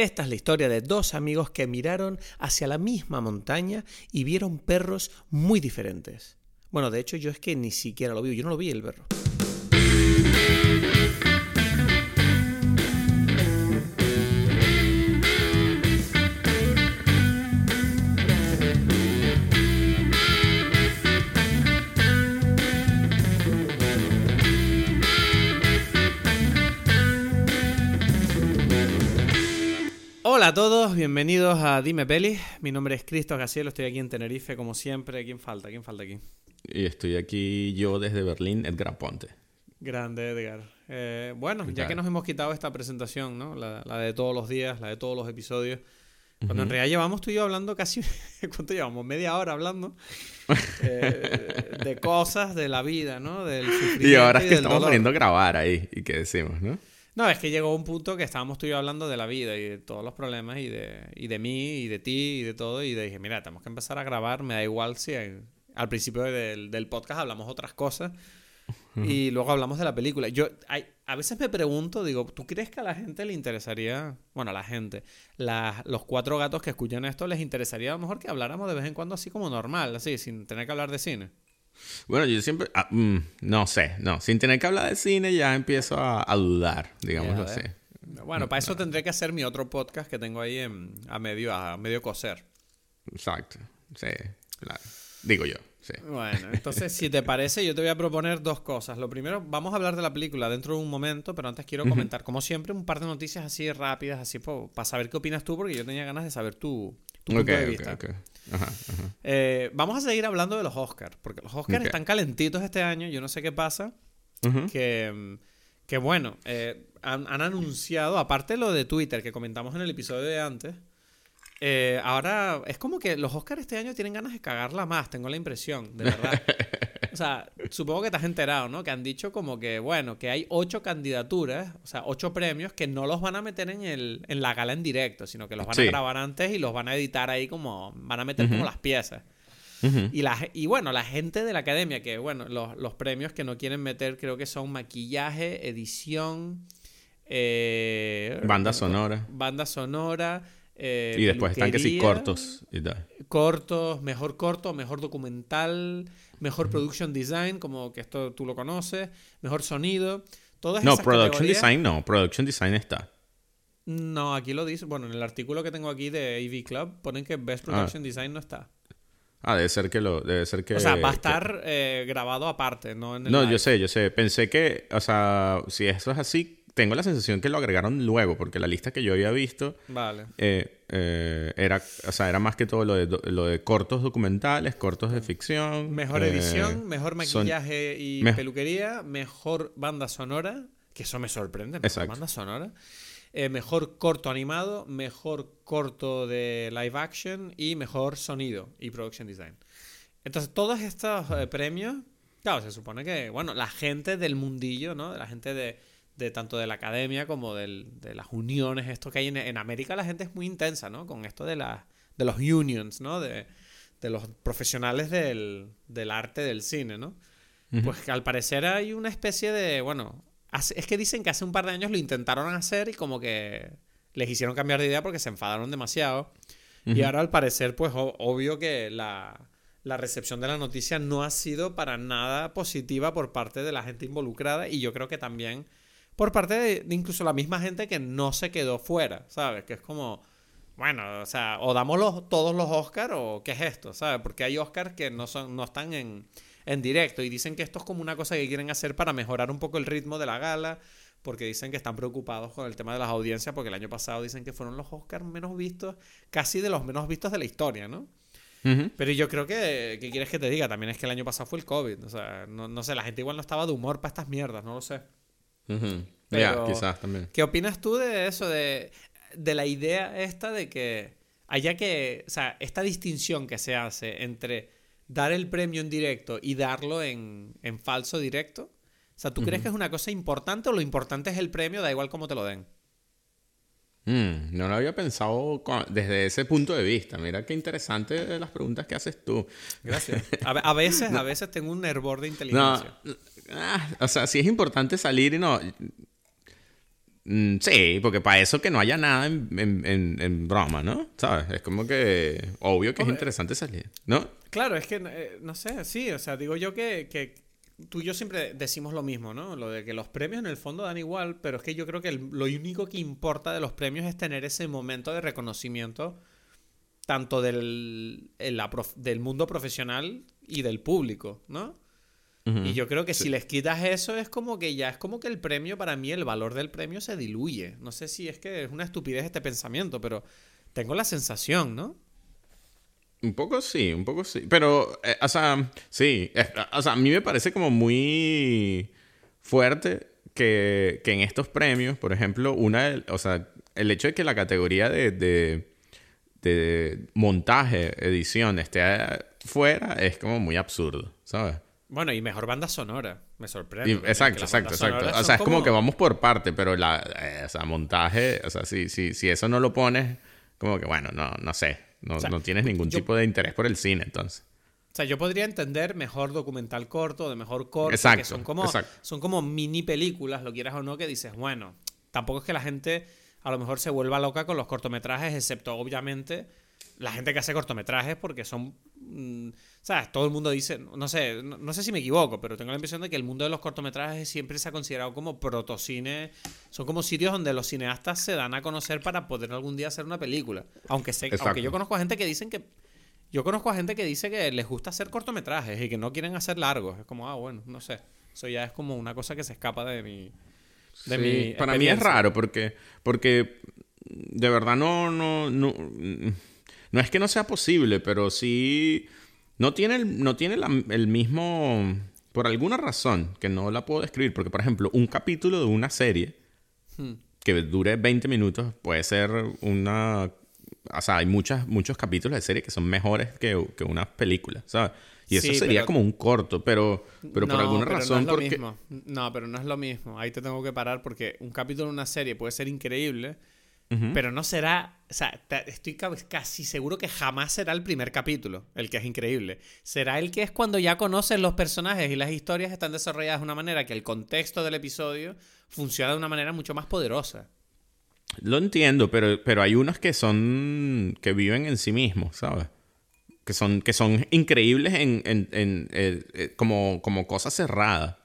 Esta es la historia de dos amigos que miraron hacia la misma montaña y vieron perros muy diferentes. Bueno, de hecho yo es que ni siquiera lo vi, yo no lo vi el perro. Hola a todos, bienvenidos a Dime Peli. Mi nombre es Cristo Casielo, estoy aquí en Tenerife como siempre. ¿Quién falta? ¿Quién falta aquí? Y estoy aquí yo desde Berlín, Edgar Ponte. Grande Edgar. Eh, bueno, ya que nos hemos quitado esta presentación, ¿no? La, de todos los días, la de todos los episodios. Cuando en realidad llevamos tú y yo hablando casi. ¿Cuánto llevamos? Media hora hablando. Eh, de cosas, de la vida, ¿no? Del y ahora es que estamos poniendo a grabar ahí. ¿Y qué decimos, no? No, es que llegó un punto que estábamos tú y yo hablando de la vida y de todos los problemas y de, y de mí y de ti y de todo. Y dije, mira, tenemos que empezar a grabar. Me da igual si al principio del, del podcast hablamos otras cosas y luego hablamos de la película. Yo hay, a veces me pregunto, digo, ¿tú crees que a la gente le interesaría, bueno, a la gente, los cuatro gatos que escuchan esto les interesaría a lo mejor que habláramos de vez en cuando así como normal, así, sin tener que hablar de cine? Bueno, yo siempre, ah, mm, no sé, no, sin tener que hablar de cine ya empiezo a, dudar, digámoslo así. Bueno, para eso tendré que hacer mi otro podcast que tengo ahí en, a medio a medio coser. Exacto, sí, claro. Digo yo. Sí. Bueno, entonces, si te parece, yo te voy a proponer dos cosas. Lo primero, vamos a hablar de la película dentro de un momento, pero antes quiero comentar, como siempre, un par de noticias así rápidas, así para saber qué opinas tú, porque yo tenía ganas de saber tu, tu punto de vista. Eh, vamos a seguir hablando de los Oscars, porque los Oscars están calentitos este año, yo no sé qué pasa, que, que, bueno, eh, han, anunciado, aparte lo de Twitter que comentamos en el episodio de antes, eh, ahora es como que los Oscars este año tienen ganas de cagarla más, tengo la impresión, de verdad. O sea, supongo que te has enterado, ¿no? Que han dicho como que, bueno, que hay ocho candidaturas, o sea, ocho premios que no los van a meter en, el, en la gala en directo, sino que los van a grabar antes y los van a editar ahí como, van a meter como las piezas. y, la, y bueno, la gente de la academia, que bueno, los, los, premios que no quieren meter creo que son maquillaje, edición, eh, banda sonora. Banda sonora eh, y después están que sí cortos y tal. Cortos, mejor corto, mejor documental, mejor production design, como que esto tú lo conoces, mejor sonido. Todas no, production design no, production design está. No, aquí lo dice. Bueno, en el artículo que tengo aquí de AV Club ponen que Best ah. Production Design no está. Ah, debe ser que lo. Debe ser que. O sea, va a estar eh, grabado aparte, no en el No, yo sé, yo sé. Pensé que. O sea, si eso es así, tengo la sensación que lo agregaron luego, porque la lista que yo había visto vale. Eh, eh, era, o sea, era más que todo lo de, lo de cortos documentales, cortos de ficción. Mejor eh, edición, mejor maquillaje y peluquería, mejor banda sonora, que eso me sorprende, mejor banda sonora. mejor corto animado, mejor corto de live action y mejor sonido y production design. Entonces, todos estos premios, claro, se supone que, bueno, la gente del mundillo, ¿no? La gente de de tanto de la academia como de las uniones, esto que hay en, América, la gente es muy intensa, ¿no? Con esto de, la, de los unions, ¿no? De, los profesionales del, arte del cine, ¿no? Pues que al parecer hay una especie de, bueno, es que dicen que hace un par de años lo intentaron hacer y como que les hicieron cambiar de idea porque se enfadaron demasiado. Y ahora al parecer, pues obvio que la, la recepción de la noticia no ha sido para nada positiva por parte de la gente involucrada y yo creo que también por parte de, incluso la misma gente que no se quedó fuera, ¿sabes? Que es como, bueno, o sea, o damos los, todos los Oscars o qué es esto, ¿sabes? Porque hay Oscars que no, son, no están en, en directo y dicen que esto es como una cosa que quieren hacer para mejorar un poco el ritmo de la gala, porque dicen que están preocupados con el tema de las audiencias, porque el año pasado dicen que fueron los Oscars menos vistos, casi de los menos vistos de la historia, ¿no? Pero yo creo que, ¿qué quieres que te diga? También es que el año pasado fue el COVID, o sea, no, no sé, la gente igual no estaba de humor para estas mierdas, no lo sé quizás también. ¿Qué opinas tú de eso? De, la idea esta de que haya que. O sea, esta distinción que se hace entre dar el premio en directo y darlo en, falso directo. O sea, ¿tú crees que es una cosa importante o lo importante es el premio, da igual cómo te lo den? Mm, no lo había pensado desde ese punto de vista. Mira qué interesante las preguntas que haces tú. Gracias. A, veces, a veces tengo un hervor de inteligencia. Ah, o sea, sí es importante salir y no. Mm, sí, porque para eso que no haya nada en, broma, ¿no? ¿Sabes? Es como que obvio que es interesante salir, ¿no? Claro, es que, eh, no sé, sí, o sea, digo yo que, tú y yo siempre decimos lo mismo, ¿no? Lo de que los premios en el fondo dan igual, pero es que yo creo que lo único que importa de los premios es tener ese momento de reconocimiento tanto del, del mundo profesional y del público, ¿no? Y yo creo que si les quitas eso es como que ya es como que el premio, para mí, el valor del premio se diluye. No sé si es que es una estupidez este pensamiento, pero tengo la sensación, ¿no? Un poco sí, un poco sí. Pero, eh, o sea, sí. o sea, a mí me parece como muy fuerte que, en estos premios, por ejemplo, una, o sea, el hecho de que la categoría de, de, de montaje, edición esté fuera es como muy absurdo, ¿sabes? Bueno, y mejor banda sonora. Me sorprende. exacto, exacto, exacto. O sea, es como... que vamos por parte, pero la, eh, o sea, montaje, o sea, si, si, si eso no lo pones, como que bueno, no, no sé. No, no tienes ningún tipo de interés por el cine, entonces. O sea, yo podría entender mejor documental corto, de mejor corto, exacto, que son como, son como mini películas, lo quieras o no, que dices, bueno, tampoco es que la gente a lo mejor se vuelva loca con los cortometrajes, excepto obviamente la gente que hace cortometrajes porque son... Mm, ¿Sabes? Todo el mundo dice, no sé, no, sé si me equivoco, pero tengo la impresión de que el mundo de los cortometrajes siempre se ha considerado como protocine. Son como sitios donde los cineastas se dan a conocer para poder algún día hacer una película. Aunque, sé, aunque yo conozco a gente que dicen que... Yo conozco a gente que dice que les gusta hacer cortometrajes y que no quieren hacer largos. Es como, ah, bueno, no sé. Eso ya es como una cosa que se escapa de mi... De mi para mí es raro porque, porque de verdad no, no, no, no es que no sea posible, pero sí no tiene, el, no tiene el mismo... Por alguna razón, que no la puedo describir, porque por ejemplo, un capítulo de una serie hmm. que dure 20 minutos puede ser una... O sea, hay muchas, muchos capítulos de serie que son mejores que, que una película, ¿sabes? Y eso sería como un corto, pero, pero por alguna razón. No, es lo mismo. no, pero no es lo mismo. Ahí te tengo que parar porque un capítulo de una serie puede ser increíble, pero no será, o sea, estoy casi seguro que jamás será el primer capítulo, el que es increíble. Será el que es cuando ya conoces los personajes y las historias están desarrolladas de una manera que el contexto del episodio funciona de una manera mucho más poderosa. Lo entiendo, pero, pero hay unos que son, que viven en sí mismos, ¿sabes? Que son, que son increíbles en, en, en eh, eh, como, como cosas cerradas.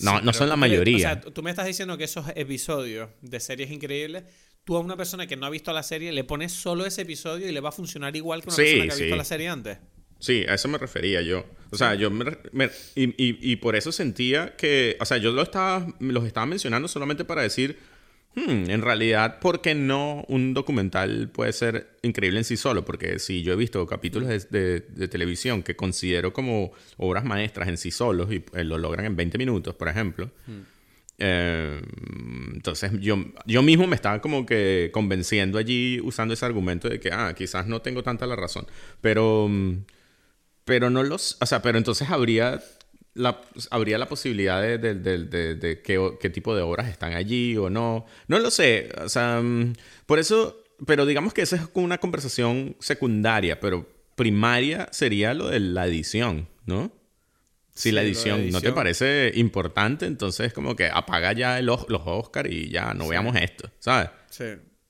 No, no son la mayoría. O sea, tú me estás diciendo que esos episodios de series increíbles, tú a una persona que no ha visto la serie le pones solo ese episodio y le va a funcionar igual que una persona que ha visto la serie antes. Sí, a eso me refería yo. O sea, yo me, y, y, por eso sentía que, o sea, yo lo estaba, los estaba mencionando solamente para decir, Hmm, en realidad, ¿por qué no un documental puede ser increíble en sí solo? Porque si yo he visto capítulos de, televisión que considero como obras maestras en sí solos y eh, lo logran en 20 minutos, por ejemplo, hmm. eh, entonces yo, yo mismo me estaba como que convenciendo allí usando ese argumento de que, ah, quizás no tengo tanta la razón, pero... Pero no los... O sea, pero entonces habría habría la posibilidad de, qué, tipo de obras están allí o no. No lo sé. O sea, mm, por eso, pero digamos que esa es una conversación secundaria, pero primaria sería lo de la edición, ¿no? Si la edición, no te parece importante, entonces como que apaga ya los Oscars y ya no veamos esto, ¿sabes? Sí.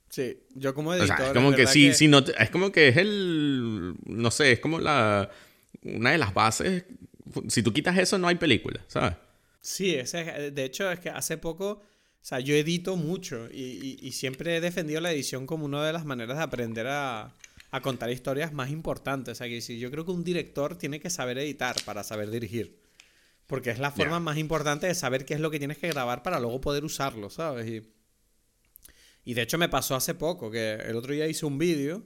Sí, yo como editor. es como que sí, sí, no, es como que es el, no sé, es como la, una de las bases si tú quitas eso, no hay película, ¿sabes? Sí, ese, de hecho es que hace poco, o sea, yo edito mucho y, siempre he defendido la edición como una de las maneras de aprender a, contar historias más importantes. O sea, que si yo creo que un director tiene que saber editar para saber dirigir. Porque es la forma más importante de saber qué es lo que tienes que grabar para luego poder usarlo, ¿sabes? Y, y de hecho me pasó hace poco, que el otro día hice un vídeo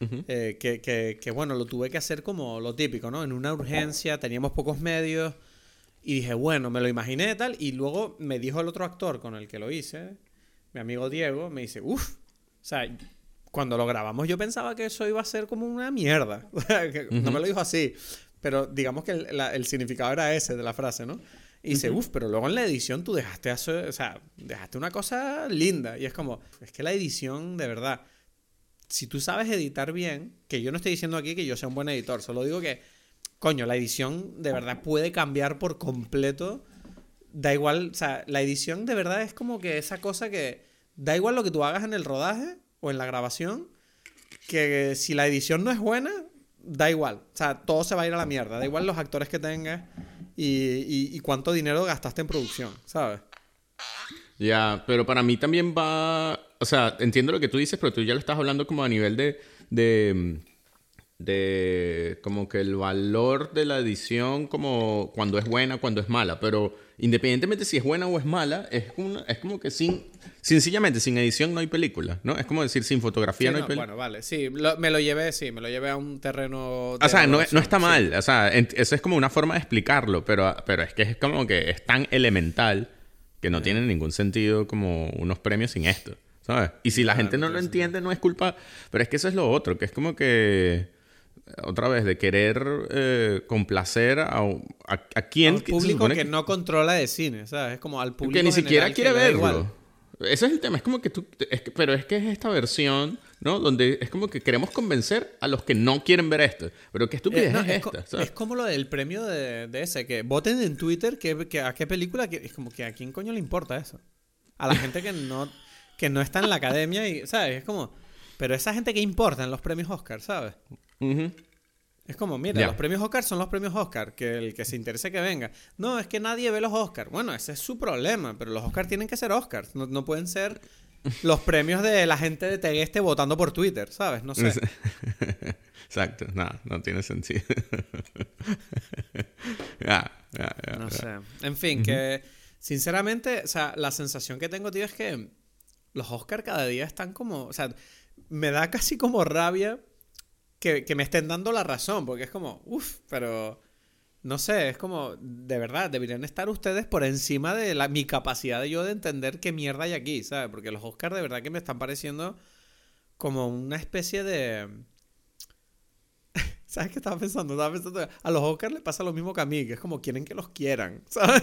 eh, que, bueno, lo tuve que hacer como lo típico, ¿no? En una urgencia, teníamos pocos medios y dije, bueno, me lo imaginé tal. Y luego me dijo el otro actor con el que lo hice, mi amigo Diego, me dice, uff, o sea, cuando lo grabamos yo pensaba que eso iba a ser como una mierda. No me lo dijo así, pero digamos que el, significado era ese de la frase, ¿no? Y dice, uff, pero luego en la edición tú dejaste, o sea, dejaste una cosa linda. Y es como, es que la edición, de verdad, si tú sabes editar bien, que yo no estoy diciendo aquí que yo sea un buen editor, solo digo que, coño, la edición de verdad puede cambiar por completo da igual, o sea, la edición de verdad es como que esa cosa que da igual lo que tú hagas en el rodaje o en la grabación, que si la edición no es buena, da igual. O sea, todo se va a ir a la mierda. Da igual los actores que tengas y, cuánto dinero gastaste en producción, ¿sabes? Ya, pero para mí también va. O sea, entiendo lo que tú dices, pero tú ya lo estás hablando como a nivel de. de de como que el valor de la edición como cuando es buena, cuando es mala, pero independientemente si es buena o es mala, es, es como que sin sencillamente sin edición no hay película, ¿no? Es como decir sin fotografía no, hay película. Bueno, vale, sí, me lo llevé, sí, me lo llevé a un terreno O sea, no, está mal, o sea, eso es como una forma de explicarlo, pero pero es que es como que es tan elemental que no tiene ningún sentido como unos premios sin esto, ¿sabes? Y si la gente no lo entiende no es culpa, pero es que eso es lo otro, que es como que otra vez, de querer eh, complacer a, a, quien... Al público que, no controla de cine, ¿sabes? Es como al público Que ni siquiera quiere verlo. Ese es el tema, es como que tú... pero es que es esta versión, ¿no? Donde es como que queremos convencer a los que no quieren ver esto. Pero qué estupidez es, esta, Es como lo del premio de, ese, que voten en Twitter que, a qué película... Que, es como que a quién coño le importa eso. A la gente que no, que no está en la academia y, ¿sabes? Es como... Pero esa gente que importa en los premios Oscar, ¿sabes? Es como, mira, los premios Oscar son los premios Oscar, que el que se interese que venga. No, es que nadie ve los Oscar. Bueno, ese es su problema, pero los Oscar tienen que ser Oscars, no, pueden ser los premios de la gente de Tegueste votando por Twitter, ¿sabes? No sé. Exacto, no, no tiene sentido. no sé. En fin, que sinceramente, o sea, la sensación que tengo, tío, es que los Oscar cada día están como, o sea, me da casi como rabia que, me estén dando la razón, porque es como, uff, pero no sé, es como, de verdad, deberían estar ustedes por encima de la, mi capacidad de yo de entender qué mierda hay aquí, ¿sabes? Porque los Oscars de verdad que me están pareciendo como una especie de... ¿Sabes qué estaba pensando? Estaba pensando, a los Oscars les pasa lo mismo que a mí, que es como quieren que los quieran, ¿sabes?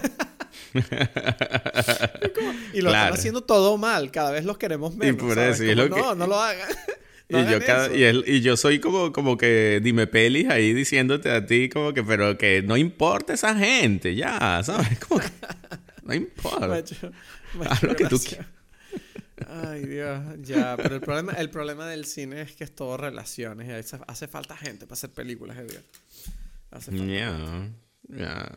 y lo están haciendo todo mal, cada vez los queremos menos. no, no lo hagan y, yo y, yo soy como, como que dime pelis ahí diciéndote a ti como que, pero que no importa esa gente, ya, ¿sabes? Como que no importa. Haz lo que tú quieras. Ay, Dios, ya, pero el problema, el problema del cine es que es todo relaciones. Hace, hace falta gente para hacer películas, Edgar. Hace falta. Ya,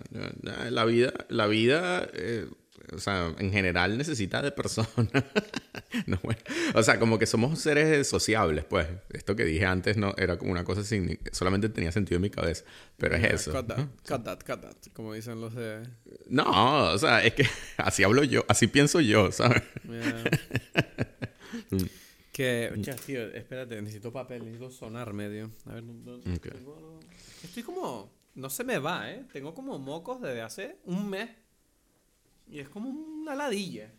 La vida, la vida eh, o sea, en general necesita de personas. O sea, como que somos seres sociables, pues. Esto que dije antes no era como una cosa sin... Solamente tenía sentido en mi cabeza. Pero es eso. Cut that, cut that, cut that, como dicen los de... No, o sea, es que así hablo yo, así pienso yo, ¿sabes? que, ya, tío, espérate, necesito papel, necesito sonar medio. A ver, no, Estoy como... No se me va, ¿eh? Tengo como mocos desde hace un mes. Y es como una ladilla.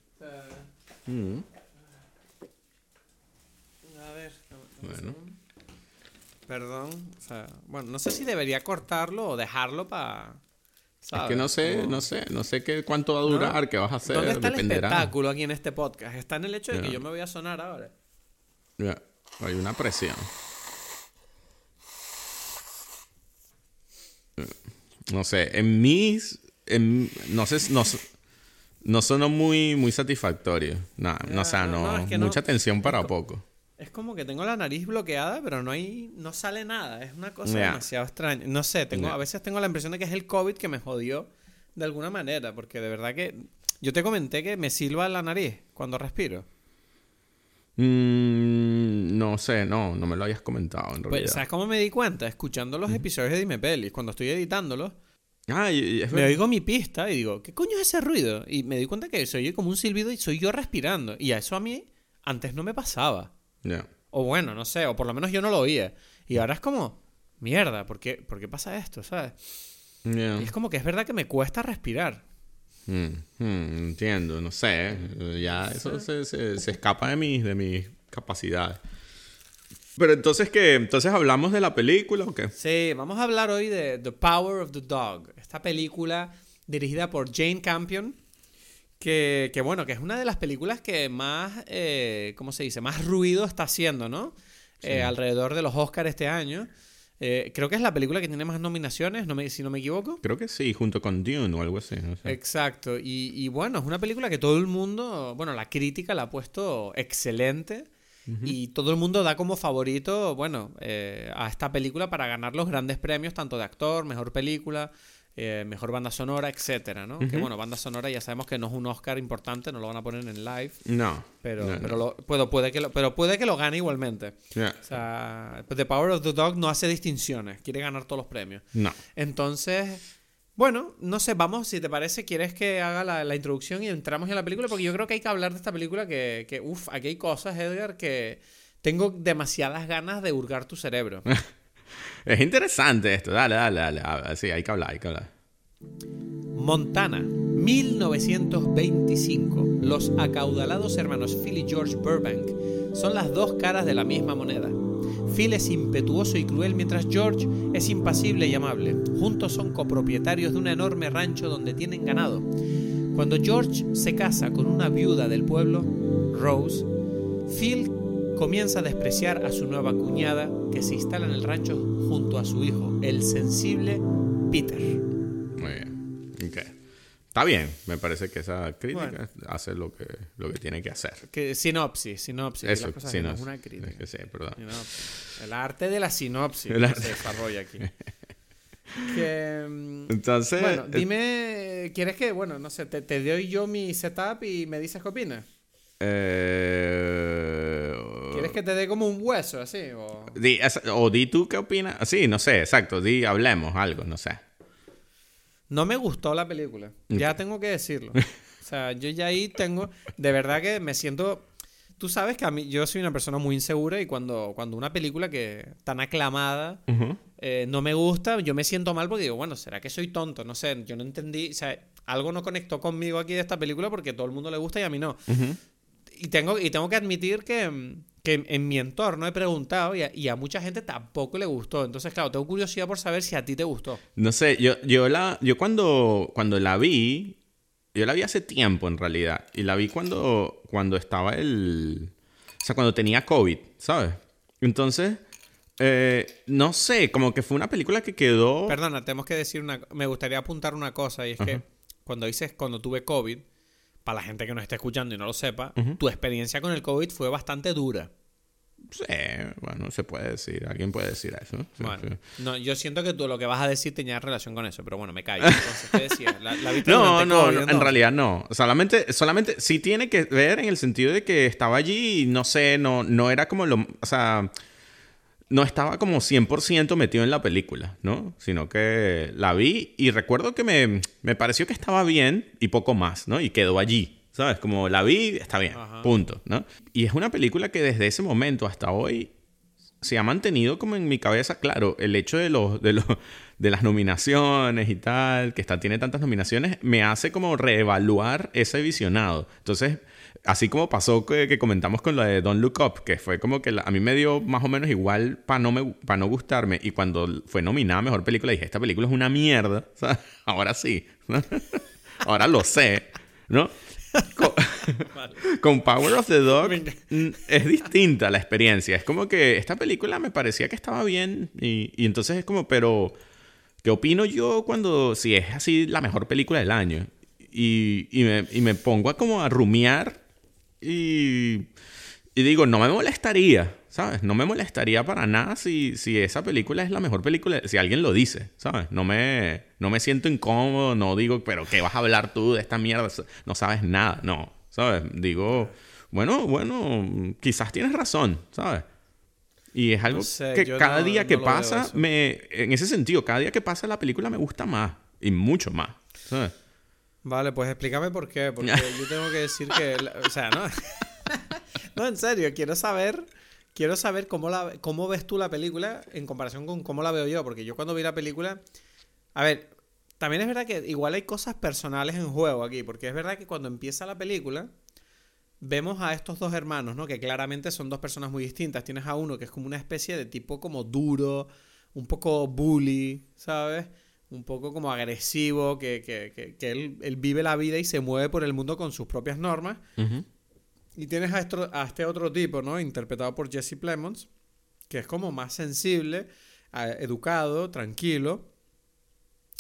Mm. A ver. Bueno. Perdón. O sea, bueno, no sé si debería cortarlo o dejarlo para. Es que no sé, no sé, no sé qué, cuánto va a durar, qué vas a hacer. ¿Dónde está el espectáculo aquí en este podcast? Está en el hecho de que yo me voy a sonar ahora. Ya, hay una presión. No sé, en mis. En, no sé, no, no sonó muy, muy satisfactorio. no, o sea, no, mucha tensión para poco. Es como que tengo la nariz bloqueada, pero no hay, no sale nada. Es una cosa demasiado extraña. No sé, tengo, a veces tengo la impresión de que es el COVID que me jodió de alguna manera, porque de verdad que yo te comenté que me silba la nariz cuando respiro. Mm, no sé, no, no me lo hayas comentado en pues, realidad. ¿Sabes cómo me di cuenta? Escuchando los episodios de Dime Pelis, cuando estoy editándolos me oigo mi pista y digo, ¿qué coño es ese ruido? Y me di cuenta que se oye como un silbido y soy yo respirando. Y a eso a mí antes no me pasaba. O bueno, no sé, o por lo menos yo no lo oía. Y ahora es como, mierda, ¿por qué, ¿por qué pasa esto? ¿Sabes? Y es como que es verdad que me cuesta respirar. Mm, mm, entiendo, no sé. Ya eso se, se, escapa de mis, de mis capacidades. Pero entonces, ¿qué? ¿Entonces hablamos de la película o qué? Sí, vamos a hablar hoy de The Power of the Dog. Esta película dirigida por Jane Campion. Que, que bueno, que es una de las películas que más, eh, ¿cómo se dice? Más ruido está haciendo, ¿no? Eh, alrededor de los Oscars este año. Eh, creo que es la película que tiene más nominaciones, no me, si no me equivoco. Creo que sí, junto con Dune o algo así. Exacto. Y, bueno, es una película que todo el mundo, bueno, la crítica la ha puesto excelente. Y todo el mundo da como favorito, bueno, eh, a esta película para ganar los grandes premios, tanto de actor, mejor película, eh, mejor banda sonora, etcétera, ¿no? Que bueno, banda sonora ya sabemos que no es un Oscar importante, no lo van a poner en live. No. Pero, pero, puede que lo, pero puede que lo gane igualmente. O sea, The Power of the Dog no hace distinciones, quiere ganar todos los premios. No. Entonces, bueno, no sé, vamos, si te parece, quieres que haga la, introducción y entramos en la película, porque yo creo que hay que hablar de esta película que, que uff, aquí hay cosas, Edgar, que tengo demasiadas ganas de hurgar tu cerebro. Es interesante esto. Dale, dale, dale. Sí, hay que hablar, hay que hablar. Montana, 1925. Los acaudalados hermanos Phil y George Burbank son las dos caras de la misma moneda. Phil es impetuoso y cruel mientras George es impasible y amable. Juntos son copropietarios de un enorme rancho donde tienen ganado. Cuando George se casa con una viuda del pueblo, Rose, Phil comienza a despreciar a su nueva cuñada que se instala en el rancho junto a su hijo, el sensible Peter. Muy bien. Está bien, me parece que esa crítica hace lo que, lo que tiene que hacer. Que, sinopsis, sinopsis. Eso, sinopsis. es una crítica. que sí, perdón. El arte de la sinopsis que se desarrolla aquí. Mm, Entonces. Bueno, eh, dime, ¿quieres que, bueno, no sé, te, te doy yo mi setup y me dices qué opinas? Eh, ¿Quieres que te dé como un hueso así? O di, o di tú qué opinas. Sí, no sé, exacto. Di, hablemos algo, no sé. No me gustó la película. Ya tengo que decirlo. O sea, yo ya ahí tengo. De verdad que me siento. Tú sabes que a mí, yo soy una persona muy insegura y cuando, cuando una película que tan aclamada eh, no me gusta, yo me siento mal porque digo, bueno, ¿será que soy tonto? No sé, yo no entendí, o sea, algo no conectó conmigo aquí de esta película porque todo el mundo le gusta y a mí no y, tengo, y tengo que admitir que, que en mi entorno he preguntado y a, mucha gente tampoco le gustó. Entonces, claro, tengo curiosidad por saber si a ti te gustó. No sé, yo, yo, la, yo cuando, cuando la vi, yo la vi hace tiempo en realidad. Y la vi cuando, cuando estaba el... O sea, cuando tenía COVID, ¿sabes? Entonces, eh, no sé, como que fue una película que quedó... Perdona, tenemos que decir una... Me gustaría apuntar una cosa y es que cuando dices cuando tuve COVID, para la gente que nos esté escuchando y no lo sepa, tu experiencia con el COVID fue bastante dura. Sí, bueno, se puede decir, alguien puede decir eso. bueno, no, yo siento que tú lo que vas a decir tenía relación con eso, pero bueno, me callo. Entonces, ¿qué decías? ¿La, no, no, no, en realidad no. Solamente, solamente sí tiene que ver en el sentido de que estaba allí y no sé, no, no era como lo, o sea, no estaba como 100% metido en la película, ¿no? Sino que la vi y recuerdo que me, me, pareció que estaba bien y poco más, ¿no? Y quedó allí, ¿sabes? Como la vi, está bien, punto, ¿no? Y es una película que desde ese momento hasta hoy se ha mantenido como en mi cabeza, claro, el hecho de los, de los de las nominaciones y tal, que está, tiene tantas nominaciones, me hace como reevaluar ese visionado. Entonces, así como pasó que, comentamos con lo de Don't Look Up, que fue como que a mí me dio más o menos igual para no, me, no gustarme. Y cuando fue nominada a Mejor Película, dije, esta película es una mierda. ahora sí. ahora lo sé. ¿No? Con, Power of the Dog es distinta la experiencia. Es como que esta película me parecía que estaba bien y, y entonces es como, pero, ¿qué opino yo cuando, si es así la mejor película del año? Y, y, me, y me pongo a como a rumiar y, y digo, no me molestaría, ¿sabes? No me molestaría para nada si, si esa película es la mejor película, si alguien lo dice, ¿sabes? No me, no me siento incómodo, no digo, pero ¿qué vas a hablar tú de esta mierda? No sabes nada, no, ¿sabes? Digo, bueno, bueno, quizás tienes razón, ¿sabes? Y es algo que cada día que pasa, me, en ese sentido, cada día que pasa la película me gusta más y mucho más, ¿sabes? Vale, pues explícame por qué. Porque yo tengo que decir que. O sea, no. no, en serio, quiero saber. Quiero saber cómo, la, cómo ves tú la película en comparación con cómo la veo yo. Porque yo cuando vi la película. A ver, también es verdad que igual hay cosas personales en juego aquí. Porque es verdad que cuando empieza la película. Vemos a estos dos hermanos, ¿no? Que claramente son dos personas muy distintas. Tienes a uno que es como una especie de tipo como duro, un poco bully, ¿sabes? Un poco como agresivo, que, que, que, él, él, vive la vida y se mueve por el mundo con sus propias normas. Y tienes a, a, este otro tipo, ¿no? Interpretado por Jesse Plemons, que es como más sensible, educado, tranquilo.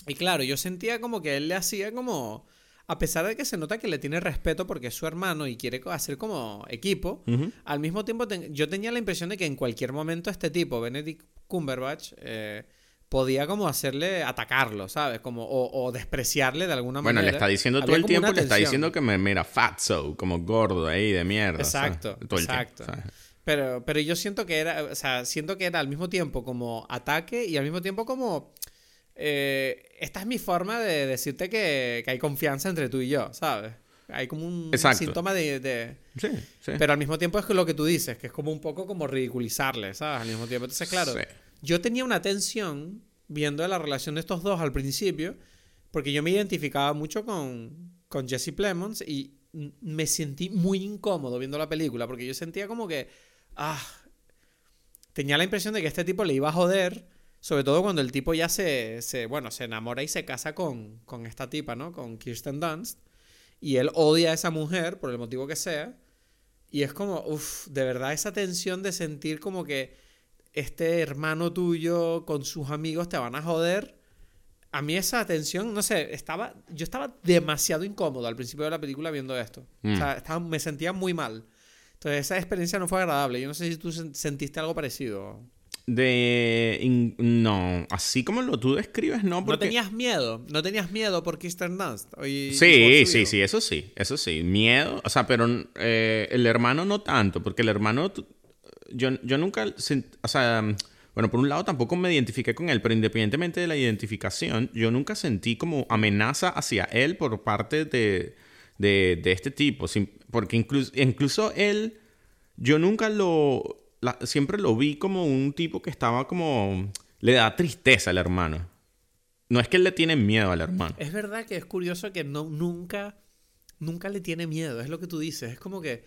Y claro, yo sentía como que él le hacía como a pesar de que se nota que le tiene respeto porque es su hermano y quiere hacer como equipo, al mismo tiempo yo tenía la impresión de que en cualquier momento este tipo, Benedict Cumberbatch, eh, podía como hacerle atacarlo, ¿sabes? Como, o, despreciarle de alguna manera. Bueno, le está diciendo todo el tiempo, le está diciendo que me mira fatso, como gordo ahí de mierda. Exacto, exacto. pero, pero yo siento que era, o sea, siento que era al mismo tiempo como ataque y al mismo tiempo como eh, esta es mi forma de decirte que, hay confianza entre tú y yo, ¿sabes? Hay como un síntoma de... Sí, sí. Pero al mismo tiempo es lo que tú dices, que es como un poco como ridiculizarle, ¿sabes? Al mismo tiempo. Entonces, claro, yo tenía una tensión viendo la relación de estos dos al principio, porque yo me identificaba mucho con, con Jesse Plemons y me sentí muy incómodo viendo la película, porque yo sentía como que... Ah, tenía la impresión de que este tipo le iba a joder sobre todo cuando el tipo ya se, se bueno, se enamora y se casa con, con esta tipa, ¿no? Con Kirsten Dunst. Y él odia a esa mujer, por el motivo que sea. Y es como, uff, de verdad esa tensión de sentir como que este hermano tuyo con sus amigos te van a joder. A mí esa tensión, no sé, estaba, yo estaba demasiado incómodo al principio de la película viendo esto. O mm. sea, estaba, me sentía muy mal. Entonces esa experiencia no fue agradable. Yo no sé si tú sentiste algo parecido. De. no, así como lo tú describes, no. Porque... No tenías miedo. No tenías miedo por Kirsten Dunst. sí, sí, sí, eso sí. Eso sí. Miedo. O sea, pero eh, el hermano no tanto. Porque el hermano. Yo, yo nunca. O sea. Bueno, por un lado tampoco me identifiqué con él, pero independientemente de la identificación, yo nunca sentí como amenaza hacia él por parte de, de, de este tipo. Porque incluso, incluso él, yo nunca lo, siempre lo vi como un tipo que estaba como... Le da tristeza al hermano. No es que él le tiene miedo al hermano. Es verdad que es curioso que no, nunca, nunca le tiene miedo. Es lo que tú dices. Es como que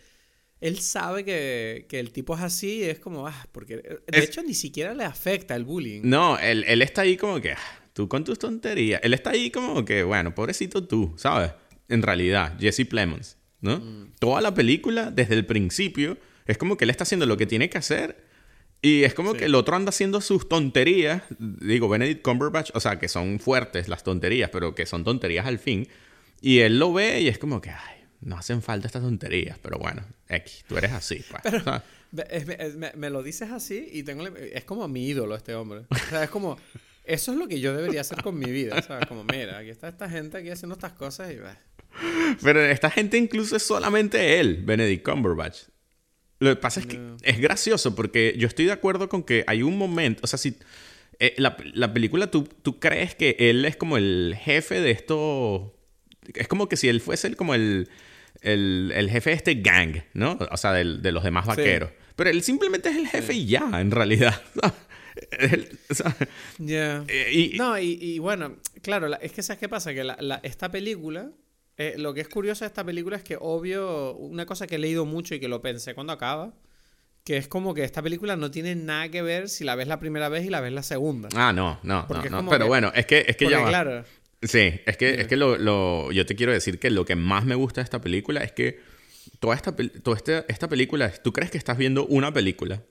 él sabe que, el tipo es así es como, ah, porque de hecho ni siquiera le afecta el bullying. No, él, está ahí como que, ah, tú con tus tonterías. Él está ahí como que, bueno, pobrecito tú, ¿sabes? En realidad, Jesse Plemons, ¿no? Mm. Toda la película, desde el principio, es como que él está haciendo lo que tiene que hacer y es como que el otro anda haciendo sus tonterías. Digo, Benedict Cumberbatch, o sea, que son fuertes las tonterías, pero que son tonterías al fin. Y él lo ve y es como que, ay, no hacen falta estas tonterías, pero bueno, X, tú eres así. Pues, me, lo dices así y tengo es como mi ídolo este hombre. O sea, es como, eso es lo que yo debería hacer con mi vida. ¿sabes? Como, mira, aquí está esta gente aquí haciendo estas cosas y... Pero esta gente incluso es solamente él, Benedict Cumberbatch. Lo que pasa es que es gracioso porque yo estoy de acuerdo con que hay un momento, o sea, si eh, la, película tú, tú crees que él es como el jefe de esto, es como que si él fuese el, como el, el, jefe de este gang, ¿no? O sea, de, de los demás vaqueros. Pero él simplemente es el jefe y ya, en realidad. Ya. Eh, no, y, bueno, claro, es que ¿sabes qué pasa? Que la, esta película eh, lo que es curioso de esta película es que, obvio, una cosa que he leído mucho y que lo pensé cuando acaba, que es como que esta película no tiene nada que ver si la ves la primera vez y la ves la segunda. Ah, no, no, no, Pero bueno, es que, es que ya Claro. Sí, es que, es que lo, yo te quiero decir que lo que más me gusta de esta película es que toda esta, toda esta, esta película, tú crees que estás viendo una película.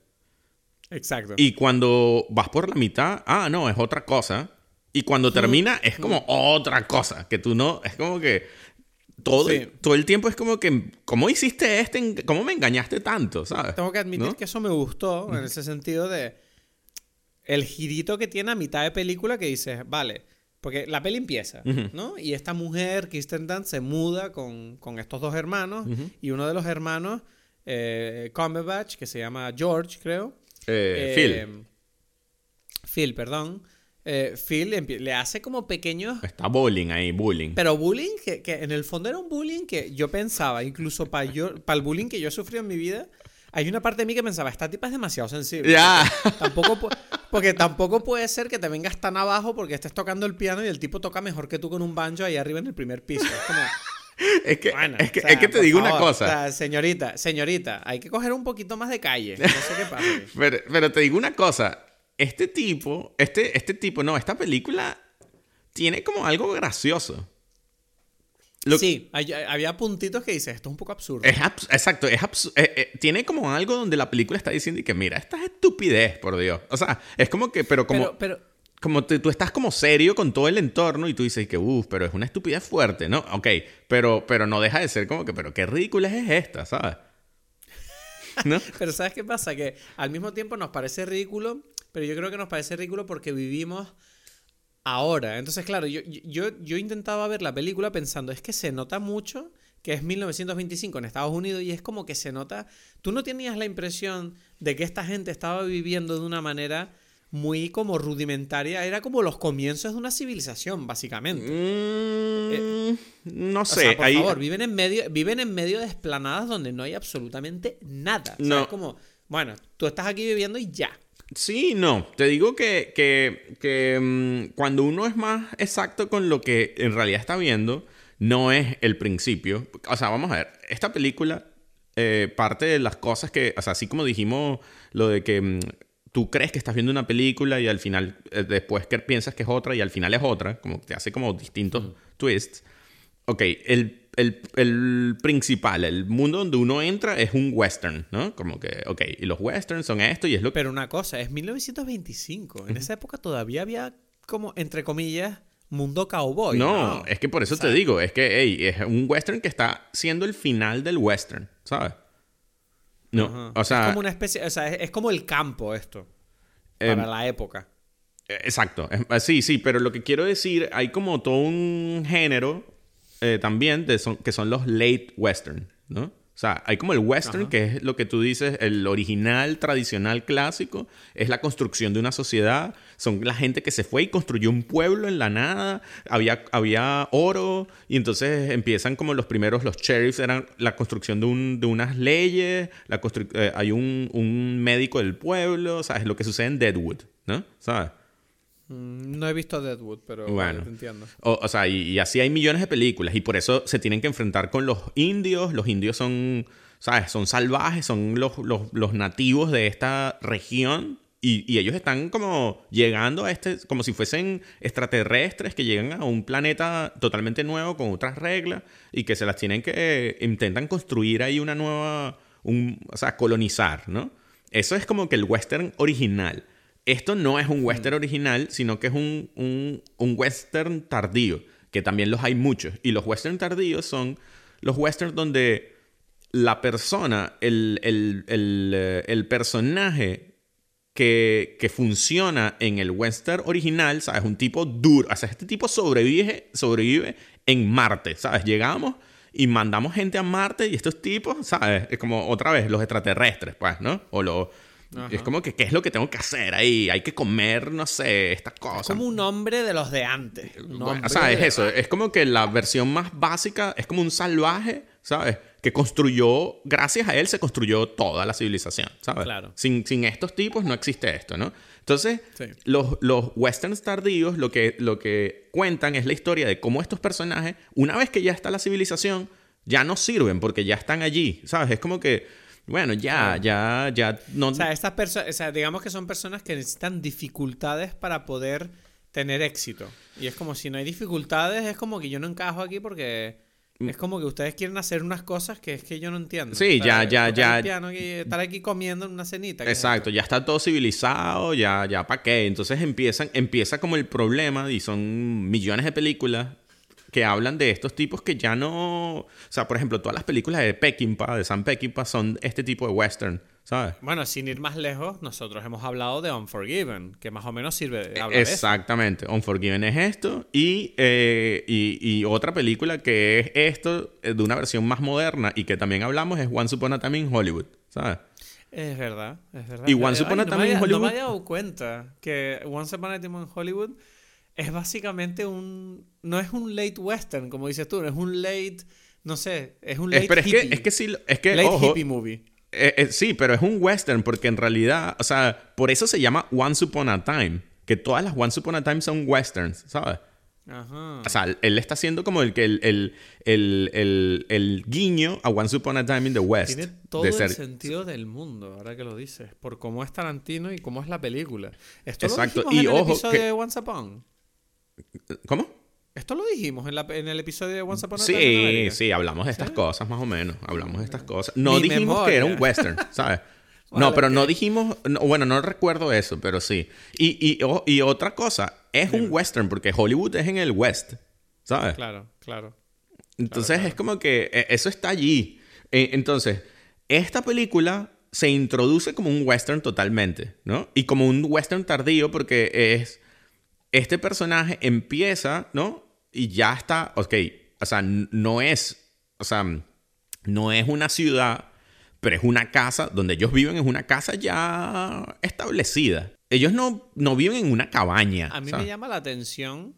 Exacto. Y cuando vas por la mitad, ah, no, es otra cosa. Y cuando termina, es como otra cosa. Que tú no. Es como que todo, todo el tiempo es como que, ¿cómo hiciste este? ¿Cómo me engañaste tanto? ¿Sabes? Tengo que admitir que eso me gustó en ese sentido de el girito que tiene a mitad de película que dices, vale, porque la peli empieza, ¿no? Y esta mujer, Kirsten Dunst, se muda con, estos dos hermanos y uno de los hermanos, eh, Cumberbatch, que se llama George, creo. Eh, Phil. Phil, perdón. Eh, Phil le hace como pequeños... Está bullying ahí, bullying. Pero bullying que, en el fondo era un bullying que yo pensaba, incluso para el bullying que yo he sufrido en mi vida, hay una parte de mí que pensaba, esta tipa es demasiado sensible. Ya. tampoco, porque tampoco puede ser que te vengas tan abajo porque estés tocando el piano y el tipo toca mejor que tú con un banjo ahí arriba en el primer piso. Es que, es, que, te digo una cosa. señorita, señorita, hay que coger un poquito más de calle. No sé qué pasa. pero, pero te digo una cosa este tipo, este, este tipo, no, esta película tiene como algo gracioso. Sí, había puntitos que dices, esto es un poco absurdo. Es exacto, es eh, eh, tiene como algo donde la película está diciendo y que mira, esta es estupidez, por Dios. O sea, es como que, pero como... Pero, como tú estás como serio con todo el entorno y tú dices que, uff, pero es una estupidez fuerte, ¿no? Ok, pero, pero no deja de ser como que, pero qué ridícula es esta, ¿sabes? ¿No? pero ¿sabes qué pasa? Que al mismo tiempo nos parece ridículo, pero yo creo que nos parece ridículo porque vivimos ahora. Entonces, claro, yo, yo, yo intentaba ver la película pensando, es que se nota mucho que es 1925 en Estados Unidos y es como que se nota, tú no tenías la impresión de que esta gente estaba viviendo de una manera muy como rudimentaria, era como los comienzos de una civilización, básicamente. Mm, no sé, por favor, viven en medio viven en medio de esplanadas donde no hay absolutamente nada. no. es como, bueno, tú estás aquí viviendo y ya. Sí, no. Te digo que, que, mm, cuando uno es más exacto con lo que en realidad está viendo, no es el principio. O sea, vamos a ver, esta película, eh, parte de las cosas que, o sea, así como dijimos lo de que mm, tú crees que estás viendo una película y al final, eh, después que piensas que es otra y al final es otra, como te hace como distintos twists. Ok, el el, principal, el mundo donde uno entra es un western, ¿no? Como que, ok, y los westerns son esto y es lo que... Pero una cosa, es 1925. En esa época todavía había como, entre comillas, mundo cowboy. No, es que por eso te digo, es que, hey, es un western que está siendo el final del western, ¿sabes? No, o sea... Es como una especie, o sea, es, como el campo esto, para em, la época. Exacto, sí, sí, pero lo que quiero decir, hay como todo un género eh, también de son, que son los late western, ¿no? O sea, hay como el western, que es lo que tú dices, el original, tradicional, clásico, es la construcción de una sociedad, son la gente que se fue y construyó un pueblo en la nada, había, había oro, y entonces empiezan como los primeros, los sheriffs eran la construcción de, un, de unas leyes, la eh, hay un, un médico del pueblo, o sea, es lo que sucede en Deadwood, ¿no? ¿Sabes? Mm, no he visto Deadwood, pero bueno, entiendo. O, sea, y, así hay millones de películas y por eso se tienen que enfrentar con los indios. Los indios son, ¿sabes? Son salvajes, son los, los, nativos de esta región y, y, ellos están como llegando a este, como si fuesen extraterrestres que llegan a un planeta totalmente nuevo con otras reglas y que se las tienen que, intentan construir ahí una nueva, un, o sea, colonizar, ¿no? Eso es como que el western original. Esto no es un mm. western original, sino que es un, un, western tardío, que también los hay muchos. Y los western tardíos son los westerns donde la persona, el, el, el, el personaje que, que, funciona en el western original, ¿sabes? Un tipo duro. O sea, este tipo sobrevive, sobrevive en Marte, ¿sabes? Llegamos y mandamos gente a Marte y estos tipos, ¿sabes? Es como otra vez los extraterrestres, pues, ¿no? O los es como que, ¿qué es lo que tengo que hacer ahí? Hay que comer, no sé, estas cosas. Es como un hombre de los de antes. o sea, es eso. Es como que la versión más básica es como un salvaje, ¿sabes? Que construyó, gracias a él se construyó toda la civilización, ¿sabes? Claro. Sin, sin estos tipos no existe esto, ¿no? Entonces, los, los westerns tardíos lo que, lo que cuentan es la historia de cómo estos personajes, una vez que ya está la civilización, ya no sirven porque ya están allí, ¿sabes? Es como que bueno, ya, ya, ya no. O sea, estas personas, o sea, digamos que son personas que necesitan dificultades para poder tener éxito. Y es como si no hay dificultades, es como que yo no encajo aquí porque mm. es como que ustedes quieren hacer unas cosas que es que yo no entiendo. Sí, ya, ya, ya. estar aquí comiendo en una cenita. Exacto, ya está todo civilizado, ya, ya, ¿para qué? Entonces empiezan, empieza como el problema y son millones de películas que hablan de estos tipos que ya no... O sea, por ejemplo, todas las películas de Peckinpah, de Sam Peckinpah, son este tipo de western, ¿sabes? Bueno, sin ir más lejos, nosotros hemos hablado de Unforgiven, que más o menos sirve... de Exactamente, Unforgiven es esto, eh, y, y, otra película que es esto, eh, de una versión más moderna, y que también hablamos, es Once Upon a Time in Hollywood, ¿sabes? Es verdad, es verdad. Y Once Upon a Time in Hollywood... No me había dado cuenta que Once Upon a Time in Hollywood es básicamente un. No es un late western, como dices tú, es un late. No sé, es un late. pero es que, es que sí. Es que, late hippie movie. Eh, eh, sí, pero es un western porque en realidad, o sea, por eso se llama Once Upon a Time. Que todas las Once Upon a Time son westerns, ¿sabes? Ajá. O sea, él está haciendo como el, el, el, el, el guiño a Once Upon a Time in the West. Tiene todo el sentido del mundo, ahora que lo dices, por cómo es Tarantino y cómo es la película. Esto Exacto. Lo y en el episodio de Once Upon. ¿Cómo? Esto lo dijimos en, la, en el episodio de Once Upon a Time. Sí, sí, hablamos de estas cosas más o menos. Hablamos de estas cosas. No dijimos que era un western, ¿sabes? no, pero no dijimos. bueno, no recuerdo eso, pero sí. Y, y, otra cosa, es un western porque Hollywood es en el west, ¿sabes? Claro, claro. Entonces es como que e, eso está allí. E, entonces, esta película se introduce como un western totalmente, ¿no? Y como un western tardío porque es este personaje empieza, ¿no? Y ya está, ok, o sea, no es, o sea, no es una ciudad, pero es una casa donde ellos viven, es una casa ya establecida. Ellos no, no viven en una cabaña. A mí me llama la atención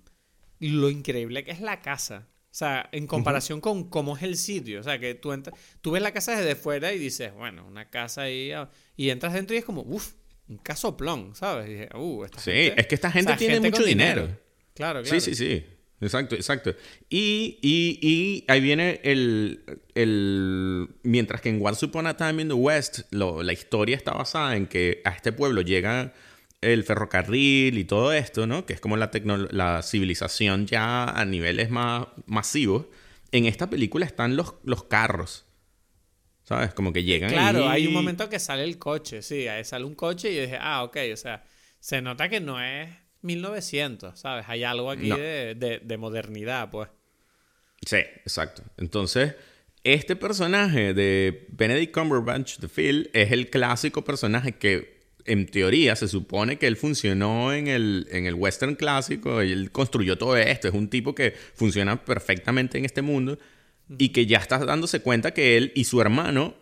lo increíble que es la casa. O sea, en comparación con cómo es el sitio. O sea, que tú, entras, tú ves la casa desde fuera y dices, bueno, una casa ahí. Ah", y entras dentro y es como, uff, un casoplón, ¿sabes? Uh, sí, es que esta gente tiene mucho dinero. Claro, claro. Sí, sí, sí. Exacto, exacto. Y, y, y ahí viene el, el... Mientras que en Once Upon a Time in the West la historia está basada en que a este pueblo llega el ferrocarril y todo esto, ¿no? Que es como la, la civilización ya a niveles más masivos. En esta película están los, los carros. ¿Sabes? Como que llegan. Claro, hay un momento que sale el coche, sí, ahí sale un coche y yo dije, ah, ok, o sea, se nota que no es 1900, ¿sabes? Hay algo aquí de, modernidad, pues. Sí, exacto. Entonces, este personaje de Benedict Cumberbatch de Phil es el clásico personaje que, en teoría, se supone que él funcionó en el, en el western clásico y él construyó todo esto. Es un tipo que funciona perfectamente en este mundo y que ya está dándose cuenta que él y su hermano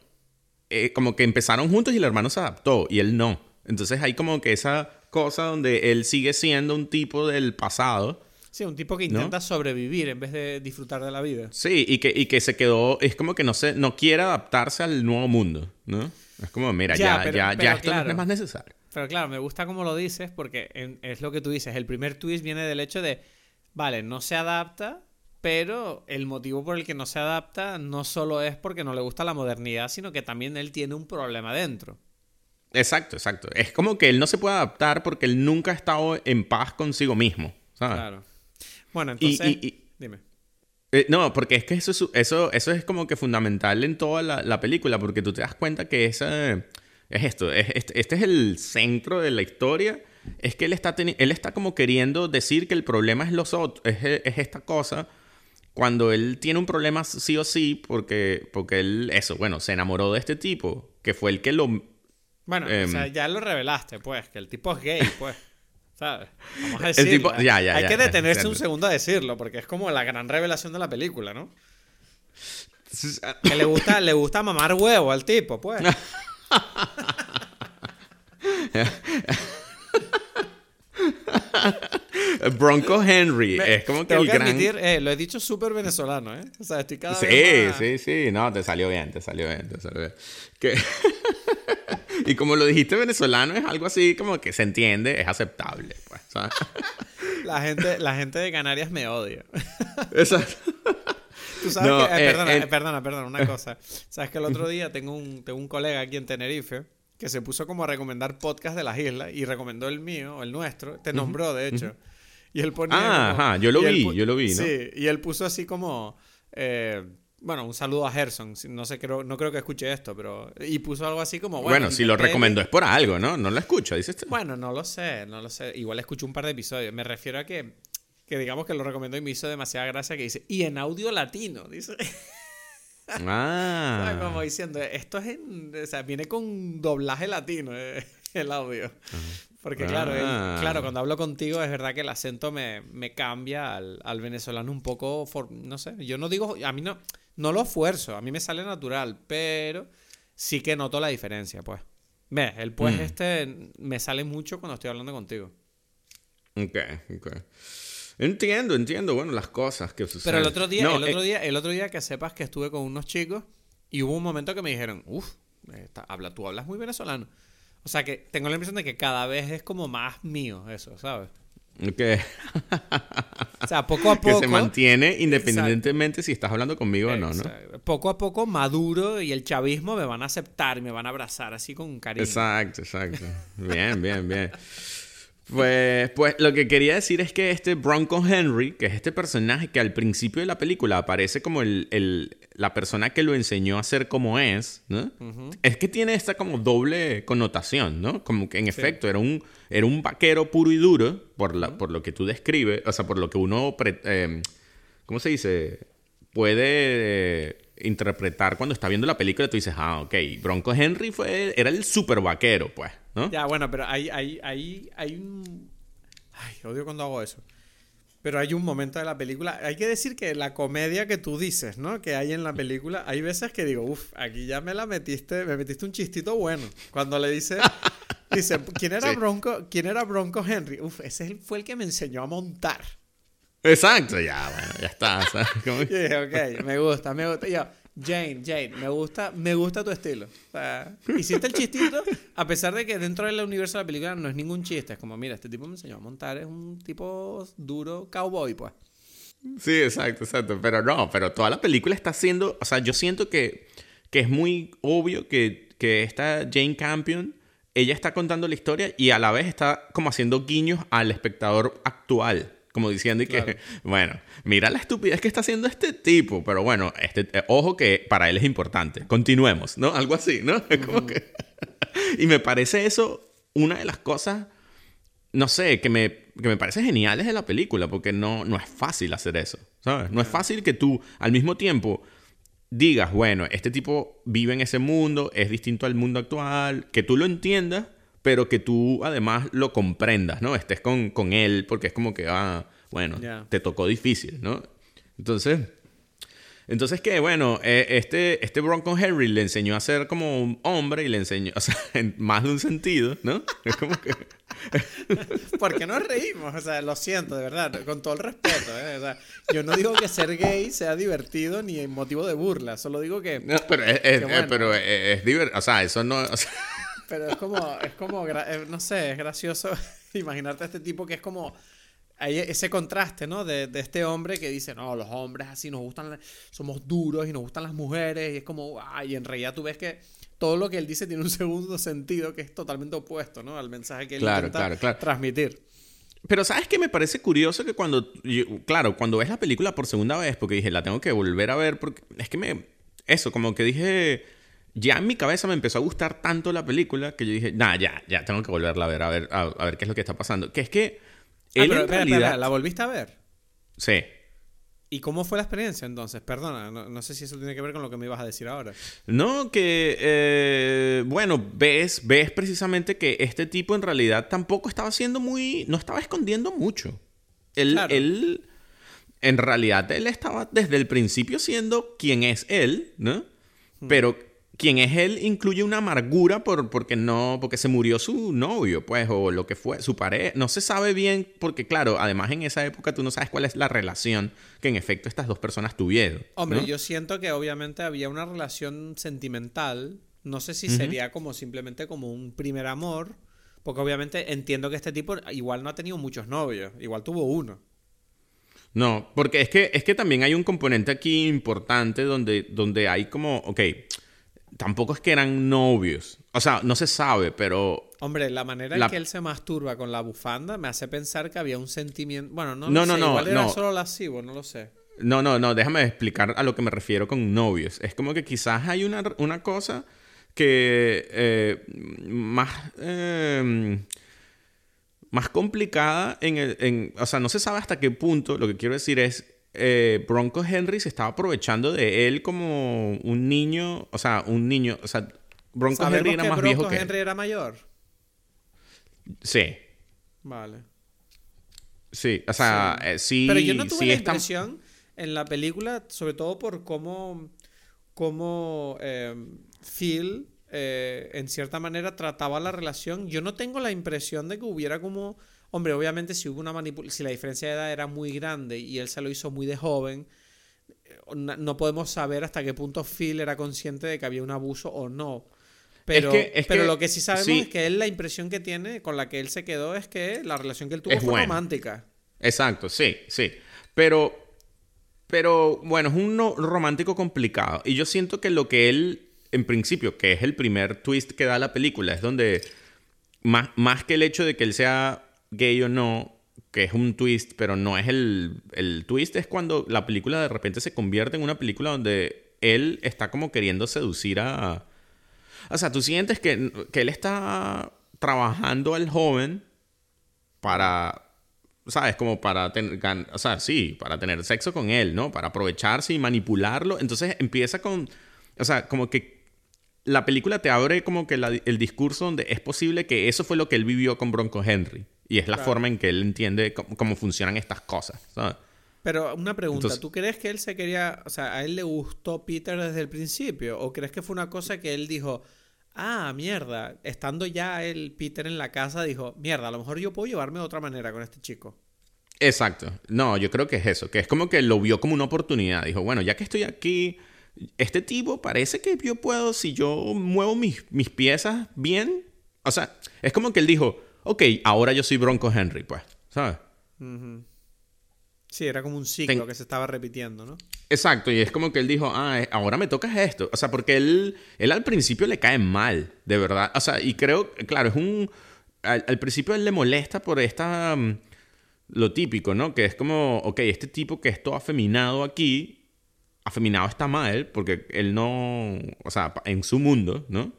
eh, como que empezaron juntos y el hermano se adaptó y él no. Entonces hay como que esa cosa donde él sigue siendo un tipo del pasado. Sí, un tipo que intenta sobrevivir en vez de disfrutar de la vida. Sí, y que, y que se quedó, es como que no, se, no quiere adaptarse al nuevo mundo, ¿no? Es como, mira, ya, ya, ya, esto no es más necesario. Pero claro, me gusta como lo dices porque es lo que tú dices. El primer twist viene del hecho de, vale, no se adapta, pero el motivo por el que no se adapta no solo es porque no le gusta la modernidad, sino que también él tiene un problema dentro. Exacto, exacto. Es como que él no se puede adaptar porque él nunca ha estado en paz consigo mismo. ¿sabes? Claro. Bueno, entonces. dime. Eh, no, porque es que eso, eso, eso es como que fundamental en toda la, película, porque tú te das cuenta que esa, es esto, este, este, es el centro de la historia. Es que él está, él está como queriendo decir que el problema es los otros, es, es esta cosa cuando él tiene un problema sí o sí, porque, porque él, eso, bueno, se enamoró de este tipo, que fue el que lo... Bueno, o sea, em, ya lo revelaste, pues, que el tipo es gay, pues. ¿Sabes? Vamos a decirlo. El ya, ya, Hay que detenerse un segundo a decirlo, porque es como la gran revelación de la película, ¿no? que le gusta, le gusta mamar huevo al tipo, pues. Bronco Henry. es como que el gran... admitir, eh, lo he dicho súper venezolano, ¿eh? O sea, estoy cada sí, vez Sí, sí, No, te salió bien, te salió bien, te salió bien. y como lo dijiste venezolano, es algo así como que se entiende, es aceptable, pues, la, gente, la gente de Canarias me odia. Exacto. Tú sabes que... Eh, perdona, eh, perdona, perdona, una cosa. Sabes que el otro día tengo un, tengo un colega aquí en Tenerife que se puso como a recomendar podcast de las islas y recomendó el mío, el nuestro, te nombró de hecho. Y él ponía. Ah, ajá, yo lo vi, yo lo vi, ¿no? Sí, y él puso así como. Eh, bueno, un saludo a Gerson. No sé, creo, no creo que escuche esto, pero. Y puso algo así como. Bueno, si lo recomendó es por algo, ¿no? No lo escucha, dices Bueno, no lo sé, no lo sé. Igual escucho un par de episodios. Me refiero a que. Que digamos que lo recomendó y me hizo demasiada gracia que dice. Y en audio latino, dice. Ah. como diciendo, esto es en. O sea, viene con doblaje latino eh, el audio. Porque claro, ah. claro, cuando hablo contigo es verdad que el acento me, me cambia al, al, venezolano un poco, no sé, yo no digo, a mí no, no lo esfuerzo, a mí me sale natural, pero sí que noto la diferencia, pues. Ve, el pues mm. este me sale mucho cuando estoy hablando contigo. Ok, ok. Entiendo, entiendo, bueno, las cosas que suceden. Pero el otro día, el otro eh, día, el otro día que sepas que estuve con unos chicos y hubo un momento que me dijeron, uff, habla, tú hablas muy venezolano. O sea que tengo la impresión de que cada vez es como más mío eso, ¿sabes? Que... o sea, poco a poco. Que se mantiene independientemente si estás hablando conmigo o no, ¿no? Poco a poco maduro y el chavismo me van a aceptar me van a abrazar así con cariño. Exacto, exacto. Bien, bien, bien. Pues, pues lo que quería decir es que este Bronco Henry, que es este personaje que al principio de la película aparece como el, la persona que lo enseñó a ser como es, ¿no? Es que tiene esta como doble connotación, ¿no? Como que en efecto era un, era un vaquero puro y duro, por, la, por lo que tú describes, o sea, por lo que uno, eh, ¿cómo se dice? Puede interpretar cuando está viendo la película, tú dices, ah, ok, Bronco Henry fue, era el super vaquero, pues, ¿no? Ya, bueno, pero hay, hay, hay, hay un... Ay, odio cuando hago eso. Pero hay un momento de la película. Hay que decir que la comedia que tú dices, ¿no? Que hay en la película, hay veces que digo, uff, aquí ya me la metiste, me metiste un chistito bueno. Cuando le dice, dice, ¿quién era Bronco? ¿Quién era Bronco Henry? Uf, ese fue el que me enseñó a montar. Exacto, ya, bueno, ya está. ok, me gusta, me gusta. Yo, Jane, Jane, me gusta, me gusta tu estilo. hiciste el chistito, a pesar de que dentro del universo de la película no es ningún chiste. Es como, mira, este tipo me enseñó a montar, es un tipo duro cowboy, pues. Sí, exacto, exacto. Pero no, pero toda la película está haciendo, o sea, yo siento que, que es muy obvio que, que esta Jane Campion, ella está contando la historia y a la vez está como haciendo guiños al espectador actual. Como diciendo y que, bueno, mira la estupidez que está haciendo este tipo, pero bueno, este, eh, ojo que para él es importante. Continuemos, ¿no? Algo así, ¿no? Como que... y me parece eso una de las cosas, no sé, que me, que me parece geniales de la película, porque no, no es fácil hacer eso, ¿sabes? No es fácil que tú al mismo tiempo digas, bueno, este tipo vive en ese mundo, es distinto al mundo actual, que tú lo entiendas pero que tú además lo comprendas, ¿no? Estés con, con él, porque es como que, ah, bueno, te tocó difícil, ¿no? Entonces, entonces que, bueno, eh, este, este Bronco Henry le enseñó a ser como un hombre y le enseñó, o sea, en más de un sentido, ¿no? Es como que... ¿Por qué nos reímos? O sea, lo siento, de verdad, con todo el respeto. ¿eh? O sea, yo no digo que ser gay sea divertido ni motivo de burla, solo digo que... No, pero es, eh, pero es, divertido, o sea, eso no... Pero es como, es como, eh, no sé, es gracioso imaginarte a este tipo que es como, hay ese contraste, ¿no? De, de, este hombre que dice, no, los hombres así nos gustan, somos duros y nos gustan las mujeres, y es como, ay, en realidad tú ves que todo lo que él dice tiene un segundo sentido que es totalmente opuesto, ¿no? Al mensaje que él intenta transmitir. Pero ¿sabes qué? Me parece curioso que cuando, claro, cuando ves la película por segunda vez, porque dije, la tengo que volver a ver, porque es que me, eso, como que dije ya en mi cabeza me empezó a gustar tanto la película que yo dije, nah, ya, ya, tengo que volverla a ver, a ver, a, ver qué es lo que está pasando. Que es que él ah, en realidad... ¿La volviste a ver? Sí. ¿Y cómo fue la experiencia entonces? Perdona, no, sé si eso tiene que ver con lo que me ibas a decir ahora. No, que, eh, bueno, ves, ves precisamente que este tipo en realidad tampoco estaba siendo muy, no estaba escondiendo mucho. Él, él, en realidad, él estaba desde el principio siendo quien es él, ¿no? Hmm. Pero quien es él incluye una amargura por, porque no, porque se murió su novio, pues, o lo que fue, su pareja. No se sabe bien, porque claro, además en esa época tú no sabes cuál es la relación que en efecto estas dos personas tuvieron. Hombre, yo siento que obviamente había una relación sentimental. No sé si sería como simplemente como un primer amor. Porque obviamente entiendo que este tipo igual no ha tenido muchos novios. Igual tuvo uno. No, porque es que, es que también hay un componente aquí importante donde, donde hay como, ok, tampoco es que eran novios. O sea, no se sabe, pero. Hombre, la manera en que él se masturba con la bufanda me hace pensar que había un sentimiento. Bueno, no, no, no, no, Igual era solo lascivo, no lo sé. No, no, no, déjame explicar a lo que me refiero con novios. Es como que quizás hay una, una cosa que eh, más. Em, más complicada en el. En, o sea, no se sabe hasta qué punto. Lo que quiero decir es eh, Bronco Henry se estaba aprovechando de él como un niño, o sea, un niño, o sea, Bronco Henry era más viejo que Henry era mayor? Sí. Vale. Sí, o sea, sí. Eh, Pero yo no tuve la impresión en la película, sobre todo por cómo, cómo eh, Phil, en cierta manera, trataba la relación. Yo no tengo la impresión de que hubiera como Hombre, obviamente si hubo una manipulación, si la diferencia de edad era muy grande y él se lo hizo muy de joven, eh, no podemos saber hasta qué punto Phil era consciente de que había un abuso o no. Pero, pero lo que sí sabemos es que él la impresión que tiene con la que él se quedó es que la relación que él tuvo fue romántica. Exacto, sí, sí. Pero, pero bueno, es un romántico complicado. Y yo siento que lo que él, en principio, que es el primer twist que da la película, es donde más, más que el hecho de que él sea gay o no, que es un twist, pero no es el, el twist, es cuando la película de repente se convierte en una película donde él está como queriendo seducir a... O sea, tú sientes que, que él está trabajando al joven para, ¿sabes? Como para tener, o sea, sí, para tener sexo con él, ¿no? Para aprovecharse y manipularlo. Entonces empieza con, o sea, como que la película te abre como que el discurso donde es posible que eso fue lo que él vivió con Bronco Henry. Y es la forma en que él entiende cómo, funcionan estas cosas, ¿sabes? Pero una pregunta, ¿tú crees que él se quería, o sea, a él le gustó Peter desde el principio? ¿O crees que fue una cosa que él dijo, ah, mierda, estando ya el Peter en la casa, dijo, mierda, a lo mejor yo puedo llevarme de otra manera con este chico? Exacto. No, yo creo que es eso, que es como que lo vio como una oportunidad. Dijo, bueno, ya que estoy aquí, este tipo parece que yo puedo, si yo muevo mis, mis piezas bien, o sea, es como que él dijo, ok, ahora yo soy Bronco Henry, pues, ¿sabes? Sí, era como un ciclo que se estaba repitiendo, ¿no? Exacto, y es como que él dijo, ah, eh, ahora me toca esto. O sea, porque él, él al principio le cae mal, de verdad. O sea, y creo, claro, es un... Al, principio él le molesta por esta... Mm, lo típico, ¿no? Que es como, ok, este tipo que es todo afeminado aquí, afeminado está mal, porque él no, o sea, en su mundo, ¿no?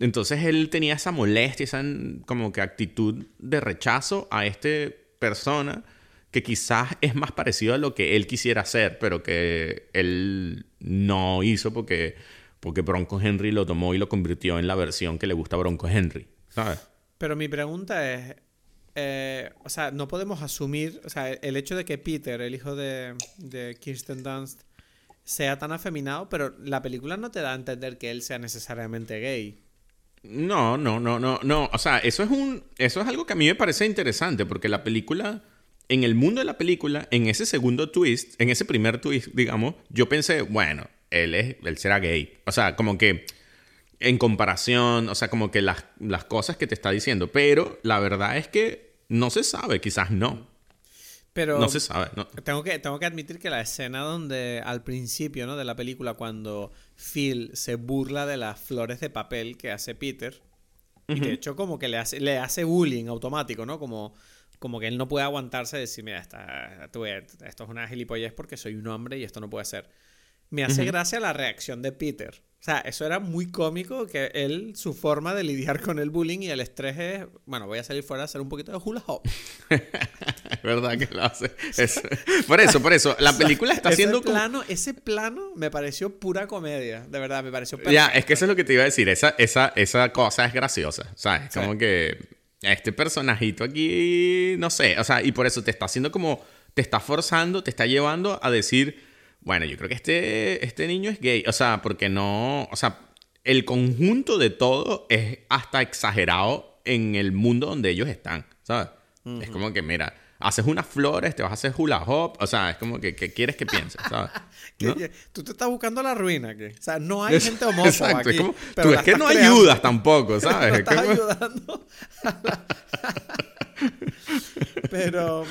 Entonces él tenía esa molestia, esa como que actitud de rechazo a esta persona que quizás es más parecido a lo que él quisiera hacer, pero que él no hizo porque, porque Bronco Henry lo tomó y lo convirtió en la versión que le gusta a Bronco Henry, ¿sabes? Pero mi pregunta es, eh, o sea, no podemos asumir, o sea, el hecho de que Peter, el hijo de, de Kirsten Dunst, sea tan afeminado, pero la película no te da a entender que él sea necesariamente gay. No, no, no, no, no. O sea, eso es un. Eso es algo que a mí me parece interesante. Porque la película. En el mundo de la película, en ese segundo twist, en ese primer twist, digamos, yo pensé, bueno, él es. él será gay. O sea, como que. En comparación, o sea, como que las, las cosas que te está diciendo. Pero la verdad es que no se sabe, quizás no. Pero no se sabe. No. Tengo, que, tengo que admitir que la escena donde al principio ¿no? de la película, cuando Phil se burla de las flores de papel que hace Peter, y de hecho como que le hace, le hace bullying automático, ¿no? Como, como que él no puede aguantarse y decir, mira, esta, esto es una gilipollez porque soy un hombre y esto no puede ser. Me hace gracia la reacción de Peter. O sea, eso era muy cómico que él, su forma de lidiar con el bullying y el estrés es, bueno, voy a salir fuera a hacer un poquito de hula hop. ¿Verdad que lo hace? por eso, por eso. La película está haciendo... Plano, Ese plano me pareció pura comedia, de verdad, me pareció... Perfecto. Ya, es que eso es lo que te iba a decir. Esa, esa, esa cosa es graciosa, ¿sabes? Como que este personajito aquí, no sé, o sea, y por eso te está haciendo como, te está forzando, te está llevando a decir bueno, yo creo que este, este niño es gay. O sea, porque no. O sea, el conjunto de todo es hasta exagerado en el mundo donde ellos están, ¿sabes? Es como que, mira, haces unas flores, te vas a hacer hula hop, o sea, es como que, ¿qué quieres que pienses, ¿sabes? Tú te estás buscando la ruina, que, o sea, no hay gente homófoba aquí. tú es que no ayudas tampoco, ¿sabes? No estás ayudando. Pero.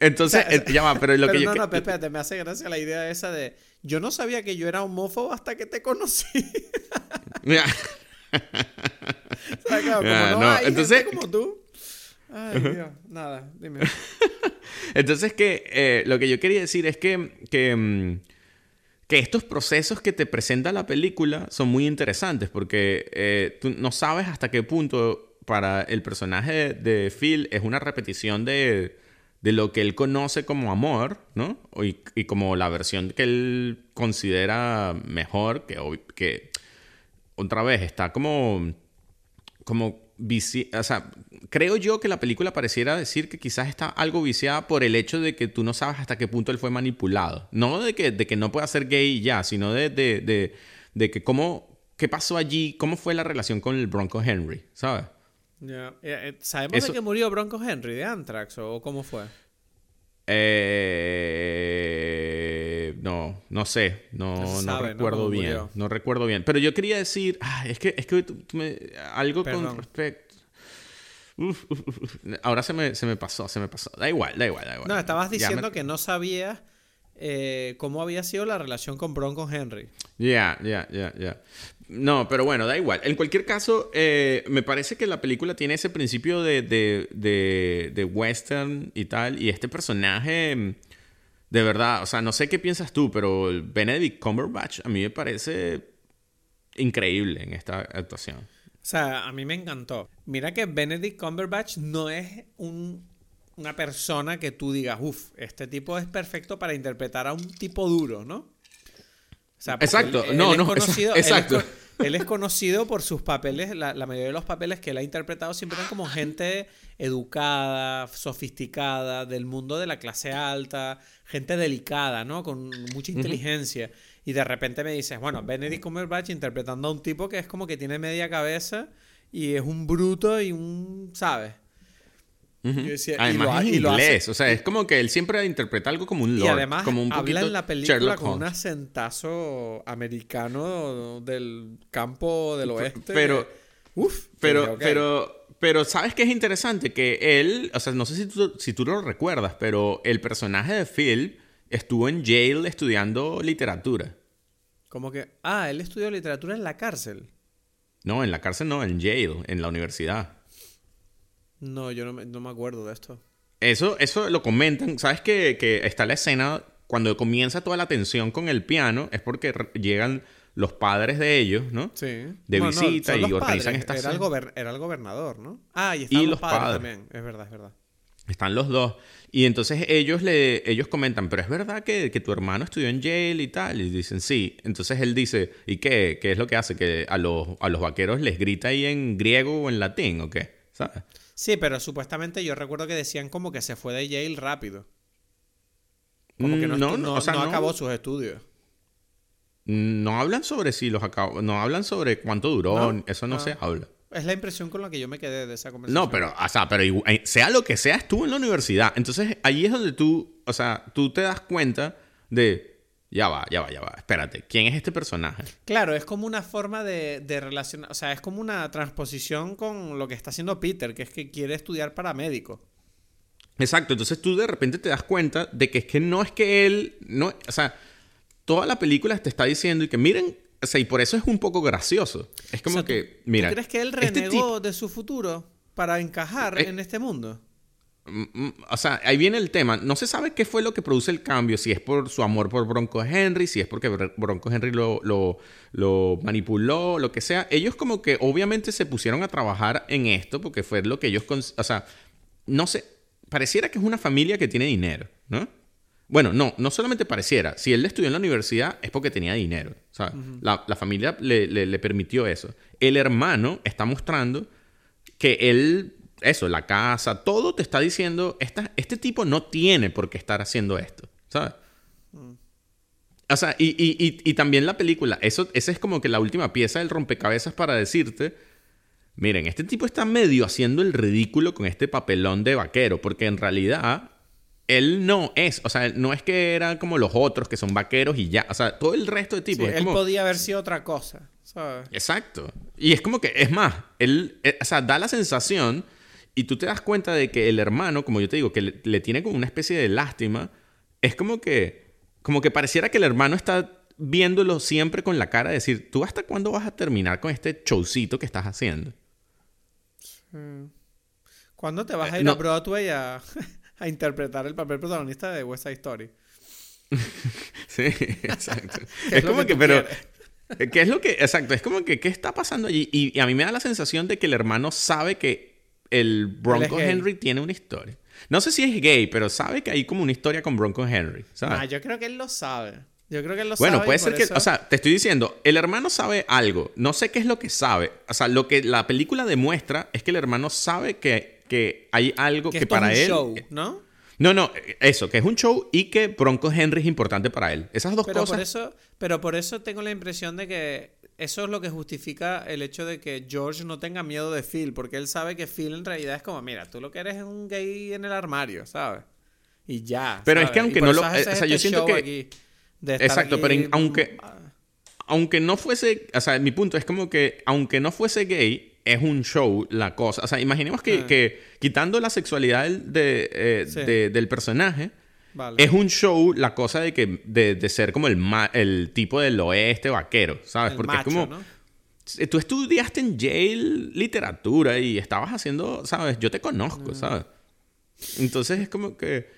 Entonces, ya va, pero lo que yo. No, no, espérate, me hace gracia la idea esa de. Yo no sabía que yo era homófobo hasta que te conocí. como no, entonces. como tú. Ay, Dios, nada, dime. entonces, que eh, lo que yo quería decir es que, que, mm, que, estos procesos que te presenta la película son muy interesantes porque eh, tú no sabes hasta qué punto para el personaje de Phil es una repetición de, lo que él conoce como amor, ¿no? Y, como la versión que él considera mejor, que, que otra vez está como, como o sea, creo yo que la película pareciera decir que quizás está algo viciada por el hecho de que tú no sabes hasta qué punto él fue manipulado. No de que, de que no pueda ser gay ya, sino de, de, de que cómo, qué pasó allí, cómo fue la relación con el Bronco Henry, ¿sabes? Eh, eh, ¿Sabemos de que murió Bronco Henry de Anthrax o cómo fue? Eh, no, no sé, no, no recuerdo bien, no recuerdo bien. Pero yo quería decir, es que, es que algo con respecto. ahora se me, se me pasó, se me pasó. Da igual, da igual, da igual. No, estabas diciendo que no sabías eh, cómo había sido la relación con Bronco Henry. Ya, ya, ya, ya. No, pero bueno, da igual. En cualquier caso, eh, me parece que la película tiene ese principio de, de, de, de, western y tal. Y este personaje, de verdad, o sea, no sé qué piensas tú, pero Benedict Cumberbatch a mí me parece increíble en esta actuación. O sea, a mí me encantó. Mira que Benedict Cumberbatch no es un, una persona que tú digas, uff, este tipo es perfecto para interpretar a un tipo duro, ¿no? O sea, exacto, no, no, exacto. Él es, conocido por sus papeles, la, mayoría de los papeles que él ha interpretado siempre eran como gente educada, sofisticada, del mundo de la clase alta, gente delicada, ¿no? Con mucha inteligencia. Y de repente me dices, bueno, Benedict Cumberbatch interpretando a un tipo que es como que tiene media cabeza y es un bruto y un, ¿sabes? Además y lo, inglés, o sea, es como que él siempre interpreta algo como un lord. Y además como un habla en la película con un acentazo americano del campo del oeste. Pero, uf, pero, pero, pero, ¿sabes qué es interesante? Que él, o sea, no sé si tú, si tú lo recuerdas, pero el personaje de Phil estuvo en Yale estudiando literatura. Como que, ah, él estudió literatura en la cárcel. No, en la cárcel no, en Yale, en la universidad. No, yo no me, acuerdo de esto. Eso, eso lo comentan. ¿Sabes que, que está la escena cuando comienza toda la tensión con el piano? Es porque llegan los padres de ellos, ¿no? Sí. De visita y organizan esta era el, era el gobernador, ¿no? Ah, y están los, padres, también. Es verdad, es verdad. Están los dos. Y entonces ellos le ellos comentan, pero es verdad que, que, tu hermano estudió en Yale y tal. Y dicen, sí. Entonces él dice, ¿y qué? ¿Qué es lo que hace? ¿Que a los, a los vaqueros les grita ahí en griego o en latín o qué? ¿Sabes? Sí, pero supuestamente yo recuerdo que decían como que se fue de Yale rápido. Como que no, mm, no, acabó sus estudios. No hablan sobre si los acabó. No hablan sobre cuánto duró. Eso no, se habla. Es la impresión con la que yo me quedé de esa conversación. No, pero, o sea, pero eh, sea lo que sea, estuvo en la universidad. Entonces, ahí es donde tú, o sea, tú te das cuenta de, ya va, ya va, ya va, espérate, ¿quién es este personaje? Claro, es como una forma de, de relacionar, o sea, es como una transposición con lo que está haciendo Peter, que es que quiere estudiar para médico. Exacto, entonces tú de repente te das cuenta de que es que no es que él, no, o sea, toda la película te está diciendo y que miren o sea, y por eso es un poco gracioso. Es como que, mira. ¿Tú crees que él este renegó de su futuro para encajar eh, en este mundo? Mm, mm, o sea, ahí viene el tema. No se sabe qué fue lo que produce el cambio. Si es por su amor por Bronco Henry, si es porque Bronco Henry lo, lo, lo, manipuló, lo que sea. Ellos como que obviamente se pusieron a trabajar en esto porque fue lo que ellos... O sea, no sé. Pareciera que es una familia que tiene dinero, ¿no? Bueno, no, no solamente pareciera. Si él estudió en la universidad es porque tenía dinero. ¿sabes? la, familia le, permitió eso. El hermano está mostrando que él, eso, la casa, todo te está diciendo, esta, este tipo no tiene por qué estar haciendo esto. ¿Sabes? Mm. O sea, y, también la película, eso, esa es como que la última pieza del rompecabezas para decirte, miren, este tipo está medio haciendo el ridículo con este papelón de vaquero, porque en realidad él no es, o sea, no es que era como los otros que son vaqueros y ya, o sea, todo el resto de tipos. él podía haber sido otra cosa, ¿sabes? Exacto. Y es como que, es más, él, eh, o sea, da la sensación y tú te das cuenta de que el hermano, como yo te digo, que le, tiene como una especie de lástima, es como que, como que pareciera que el hermano está viéndolo siempre con la cara de decir, ¿tú hasta cuándo vas a terminar con este showcito que estás haciendo? ¿Cuándo te vas a eh, ir a Broadway a a interpretar el papel protagonista de West Side Story. sí, exacto. es, como que, pero... ¿Qué es lo que...? Exacto, es como que, ¿qué está pasando allí? Y, a mí me da la sensación de que el hermano sabe que el Bronco Henry tiene una historia. No sé si es gay, pero sabe que hay como una historia con Bronco Henry, Ah, yo creo que él lo sabe. Yo creo que él lo bueno, sabe. Bueno, puede ser que... O sea, te estoy diciendo, el hermano sabe algo. No sé qué es lo que sabe. O sea, lo que la película demuestra es que el hermano sabe que que hay algo que, para él. Show, ¿no? No, no, eso, que es un show y que Bronco Henry es importante para él. Esas dos pero cosas. Por eso, pero por eso tengo la impresión de que eso es lo que justifica el hecho de que George no tenga miedo de Phil, porque él sabe que Phil en realidad es como, mira, tú lo que eres es un gay en el armario, ¿sabes? Y ya. Pero es que aunque no lo. Eh, o sea, yo este siento que. exacto, pero aunque. Aunque no fuese. O sea, mi punto es como que, aunque no fuese gay, es un show la cosa. O sea, imaginemos que, ah. quitando la sexualidad eh, del personaje, Es un show, la cosa de que de, ser como el, el tipo del oeste vaquero, ¿sabes? Porque es como... Tú estudiaste en Yale literatura y estabas haciendo, ¿sabes? Yo te conozco, mm. ¿sabes? Entonces es como que...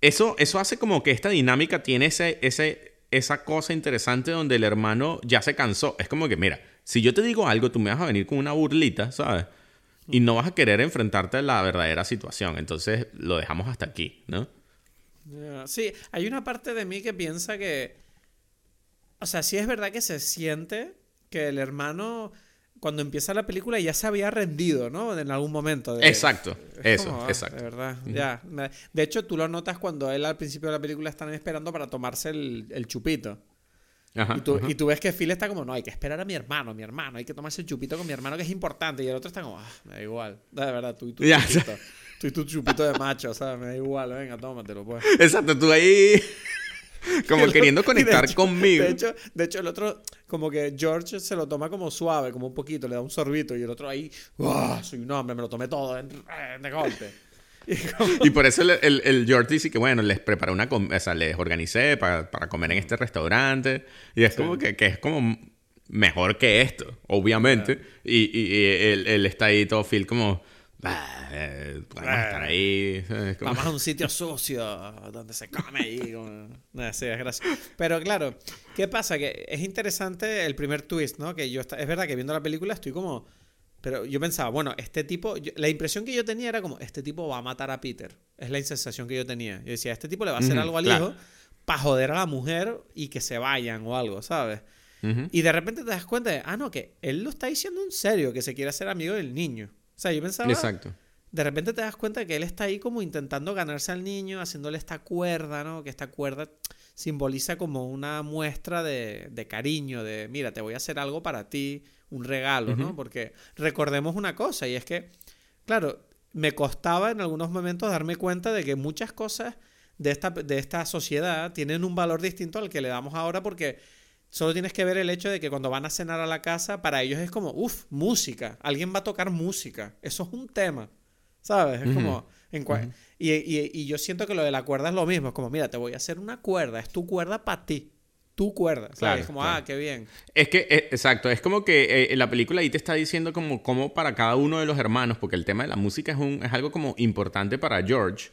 Eso, eso hace como que esta dinámica tiene ese, ese, esa cosa interesante donde el hermano ya se cansó. Es como que, mira, si yo te digo algo, tú me vas a venir con una burlita, ¿sabes? Y no vas a querer enfrentarte a la verdadera situación. Entonces lo dejamos hasta aquí, ¿no? Sí, hay una parte de mí que piensa que. O sea, sí es verdad que se siente que el hermano, cuando empieza la película, ya se había rendido, ¿no? En algún momento. exacto, eso, ah, exacto. De verdad, ya. De hecho, tú lo notas cuando él al principio de la película están esperando para tomarse el, chupito. y, tú, y, tú, ves que Phil está como, no, hay que esperar a mi hermano, mi hermano, hay que tomarse el chupito con mi hermano que es importante. Y el otro está como, ah, me da igual. De verdad, tú y tú y tu chupito de macho, o sea, me da igual, venga, tómatelo, pues. Exacto, tú ahí como queriendo conectar conmigo. De hecho, de hecho, el otro, como que George se lo toma como suave, como un poquito, le da un sorbito, y el otro ahí, soy un hombre, me lo tomé todo de golpe. Y, por eso el, el, George dice que, bueno, les preparé una, o sea, les organicé para, para comer en este restaurante. Y es como que, que, es como mejor que esto, obviamente. Y, y, él, él, está ahí todo Phil como eh, podemos estar ahí. Vamos a un sitio sucio donde se come ahí. No, sí, es gracioso. Pero claro, ¿qué pasa? Que es interesante el primer twist, ¿no? Que yo es verdad que viendo la película estoy como. Pero yo pensaba, bueno, este tipo. la impresión que yo tenía era como, este tipo va a matar a Peter. Es la sensación que yo tenía. Yo decía, este tipo le va a hacer algo al hijo para joder a la mujer y que se vayan o algo, ¿sabes? Y de repente te das cuenta de, ah, no, que él lo está diciendo en serio, que se quiere hacer amigo del niño. O sea, yo pensaba. Exacto. De repente te das cuenta que él está ahí como intentando ganarse al niño, haciéndole esta cuerda, ¿no? Que esta cuerda simboliza como una muestra de, de cariño, de mira, te voy a hacer algo para ti, un regalo, ¿no? Porque recordemos una cosa, y es que, claro, me costaba en algunos momentos darme cuenta de que muchas cosas de esta, de esta sociedad tienen un valor distinto al que le damos ahora porque Solo tienes que ver el hecho de que cuando van a cenar a la casa, para ellos es como, uff, música. Alguien va a tocar música. Eso es un tema. ¿Sabes? Es como. y, y, yo siento que lo de la cuerda es lo mismo. Es como, mira, te voy a hacer una cuerda. Es tu cuerda para ti. Tu cuerda. ¿sabes? es como, ah, qué bien. Es que, eh, exacto. Es como que eh, la película ahí te está diciendo como, como para cada uno de los hermanos, porque el tema de la música es, un, es algo como importante para George.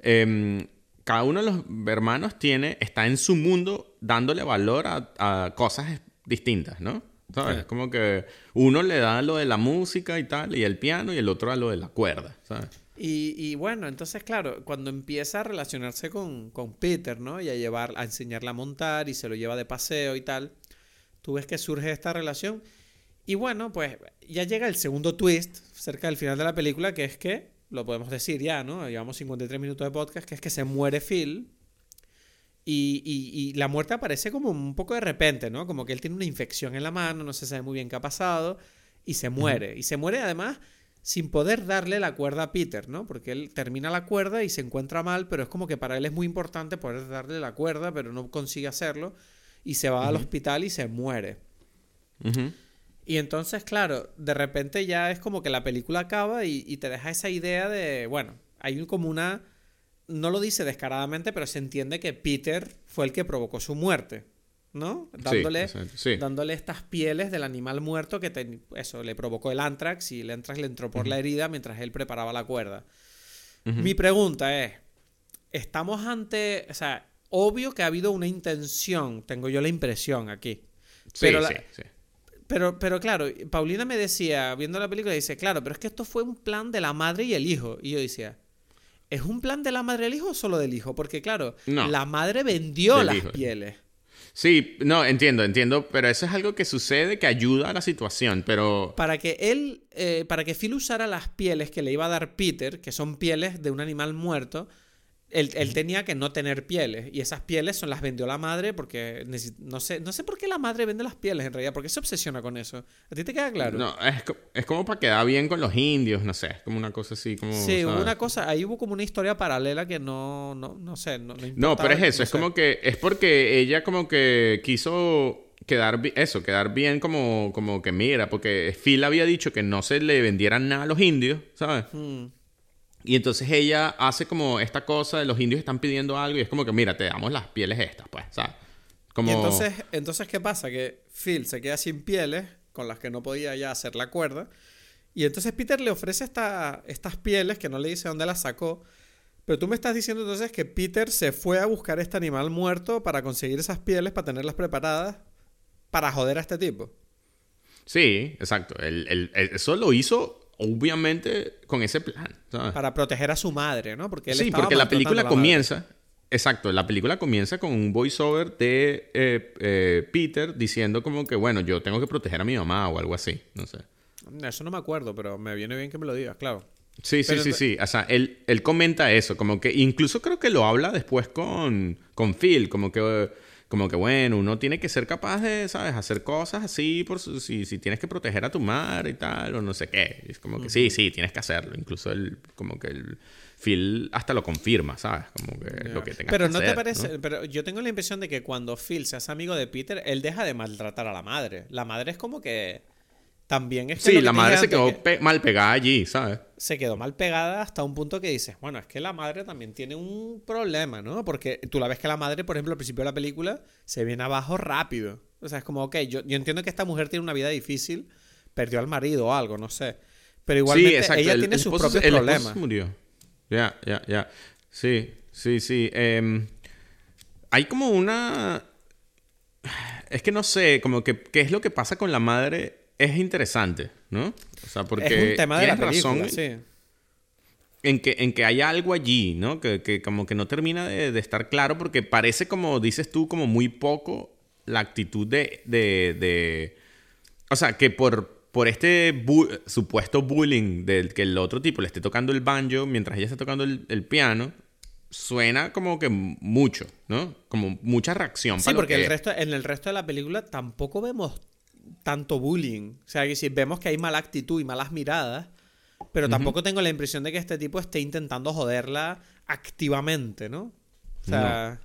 Eh, cada uno de los hermanos tiene, está en su mundo dándole valor a, cosas distintas, ¿no? ¿Sabes? Es como que uno le da lo de la música y tal, y el piano, y el otro a lo de la cuerda, ¿sabes? Y, bueno, entonces, claro, cuando empieza a relacionarse con, Peter, ¿no? Y a llevar, a enseñarle a montar y se lo lleva de paseo y tal, tú ves que surge esta relación. Y bueno, pues ya llega el segundo twist cerca del final de la película, que es que lo podemos decir ya, ¿no? Llevamos 53 minutos de podcast, que es que se muere Phil. Y, y, la muerte aparece como un poco de repente, ¿no? Como que él tiene una infección en la mano, no se sabe muy bien qué ha pasado, y se muere. Y se muere además sin poder darle la cuerda a Peter, ¿no? Porque él termina la cuerda y se encuentra mal, pero es como que para él es muy importante poder darle la cuerda, pero no consigue hacerlo, y se va al hospital y se muere. Y entonces, claro, de repente ya es como que la película acaba y, te deja esa idea de, bueno, hay como una... No lo dice descaradamente, pero se entiende que Peter fue el que provocó su muerte, ¿no? Dándole, dándole estas pieles del animal muerto que eso le provocó el antrax y el antrax le entró por la herida mientras él preparaba la cuerda. Mi pregunta es, ¿estamos ante... O sea, obvio que ha habido una intención, tengo yo la impresión aquí. Pero sí. Pero, pero claro, Paulina me decía, viendo la película, dice, claro, pero es que esto fue un plan de la madre y el hijo. Y yo decía, ¿es un plan de la madre y el hijo o solo del hijo? Porque claro, la madre vendió las pieles. Sí, no, entiendo, entiendo, pero eso es algo que sucede que ayuda a la situación, pero... Para que él, eh, para que Phil usara las pieles que le iba a dar Peter, que son pieles de un animal muerto, él, tenía que no tener pieles y esas pieles son las vendió la madre porque no sé, no sé por qué la madre vende las pieles en realidad, porque se obsesiona con eso. ¿A ti te queda claro? No, es, como para quedar bien con los indios, no sé, es como una cosa así como... Sí, hubo una cosa, ahí hubo como una historia paralela que no, no, no sé, no, no, pero es eso, es como que, es porque ella como que quiso quedar eso, quedar bien como, como que mira, porque Phil había dicho que no se le vendieran nada a los indios, ¿sabes? Mm. Y entonces ella hace como esta cosa de los indios están pidiendo algo y es como que, mira, te damos las pieles estas, pues, ¿sabes? Como... Y entonces, entonces, ¿qué pasa? Que Phil se queda sin pieles con las que no podía ya hacer la cuerda. Y entonces Peter le ofrece esta, estas pieles que no le dice dónde las sacó. Pero tú me estás diciendo entonces que Peter se fue a buscar este animal muerto para conseguir esas pieles, para tenerlas preparadas, para joder a este tipo. Sí, exacto. eso lo hizo obviamente con ese plan. Para proteger a su madre, ¿no? Porque sí, porque la película comienza. Exacto, la película comienza con un voiceover de eh, eh, Peter diciendo como que, bueno, yo tengo que proteger a mi mamá o algo así, no sé. Eso no me acuerdo, pero me viene bien que me lo digas, claro. Sí, sí, sí, sí. O sea, él, él comenta eso, como que incluso creo que lo habla después con, con Phil, como que como que bueno, uno tiene que ser capaz de, ¿sabes? Hacer cosas así por si, si tienes que proteger a tu madre y tal, o no sé qué. Es como que sí, sí, tienes que hacerlo. Incluso el, como que el Phil hasta lo confirma, ¿sabes? Como que lo que tengas pero no te parece, pero yo tengo la impresión de que cuando Phil se hace amigo de Peter, él deja de maltratar a la madre. La madre es como que también es que Sí, la madre se quedó mal pegada allí, ¿sabes? Se quedó mal pegada hasta un punto que dices, bueno, es que la madre también tiene un problema, ¿no? Porque tú la ves que la madre, por ejemplo, al principio de la película, se viene abajo rápido. O sea, es como, ok, yo, yo entiendo que esta mujer tiene una vida difícil, perdió al marido o algo, no sé. Pero igualmente ella tiene sus propios problemas. murió. Ya, ya, ya. Sí, sí, sí. Em, hay como una... Es que no sé, como que qué es lo que pasa con la madre es interesante, ¿no? O sea, porque es un tema de la razón sí. en, que, en que hay algo allí, ¿no? Que, como que no termina de, estar claro porque parece como, dices tú, como muy poco la actitud de... de, o sea, que por, por este supuesto bullying del que el otro tipo le esté tocando el banjo mientras ella está tocando el, piano, suena como que mucho, ¿no? Como mucha reacción. Sí, porque el resto, en el resto de la película tampoco vemos tanto bullying. O sea, que si vemos que hay mala actitud y malas miradas, pero tampoco tengo la impresión de que este tipo esté intentando joderla activamente, ¿no? O sea...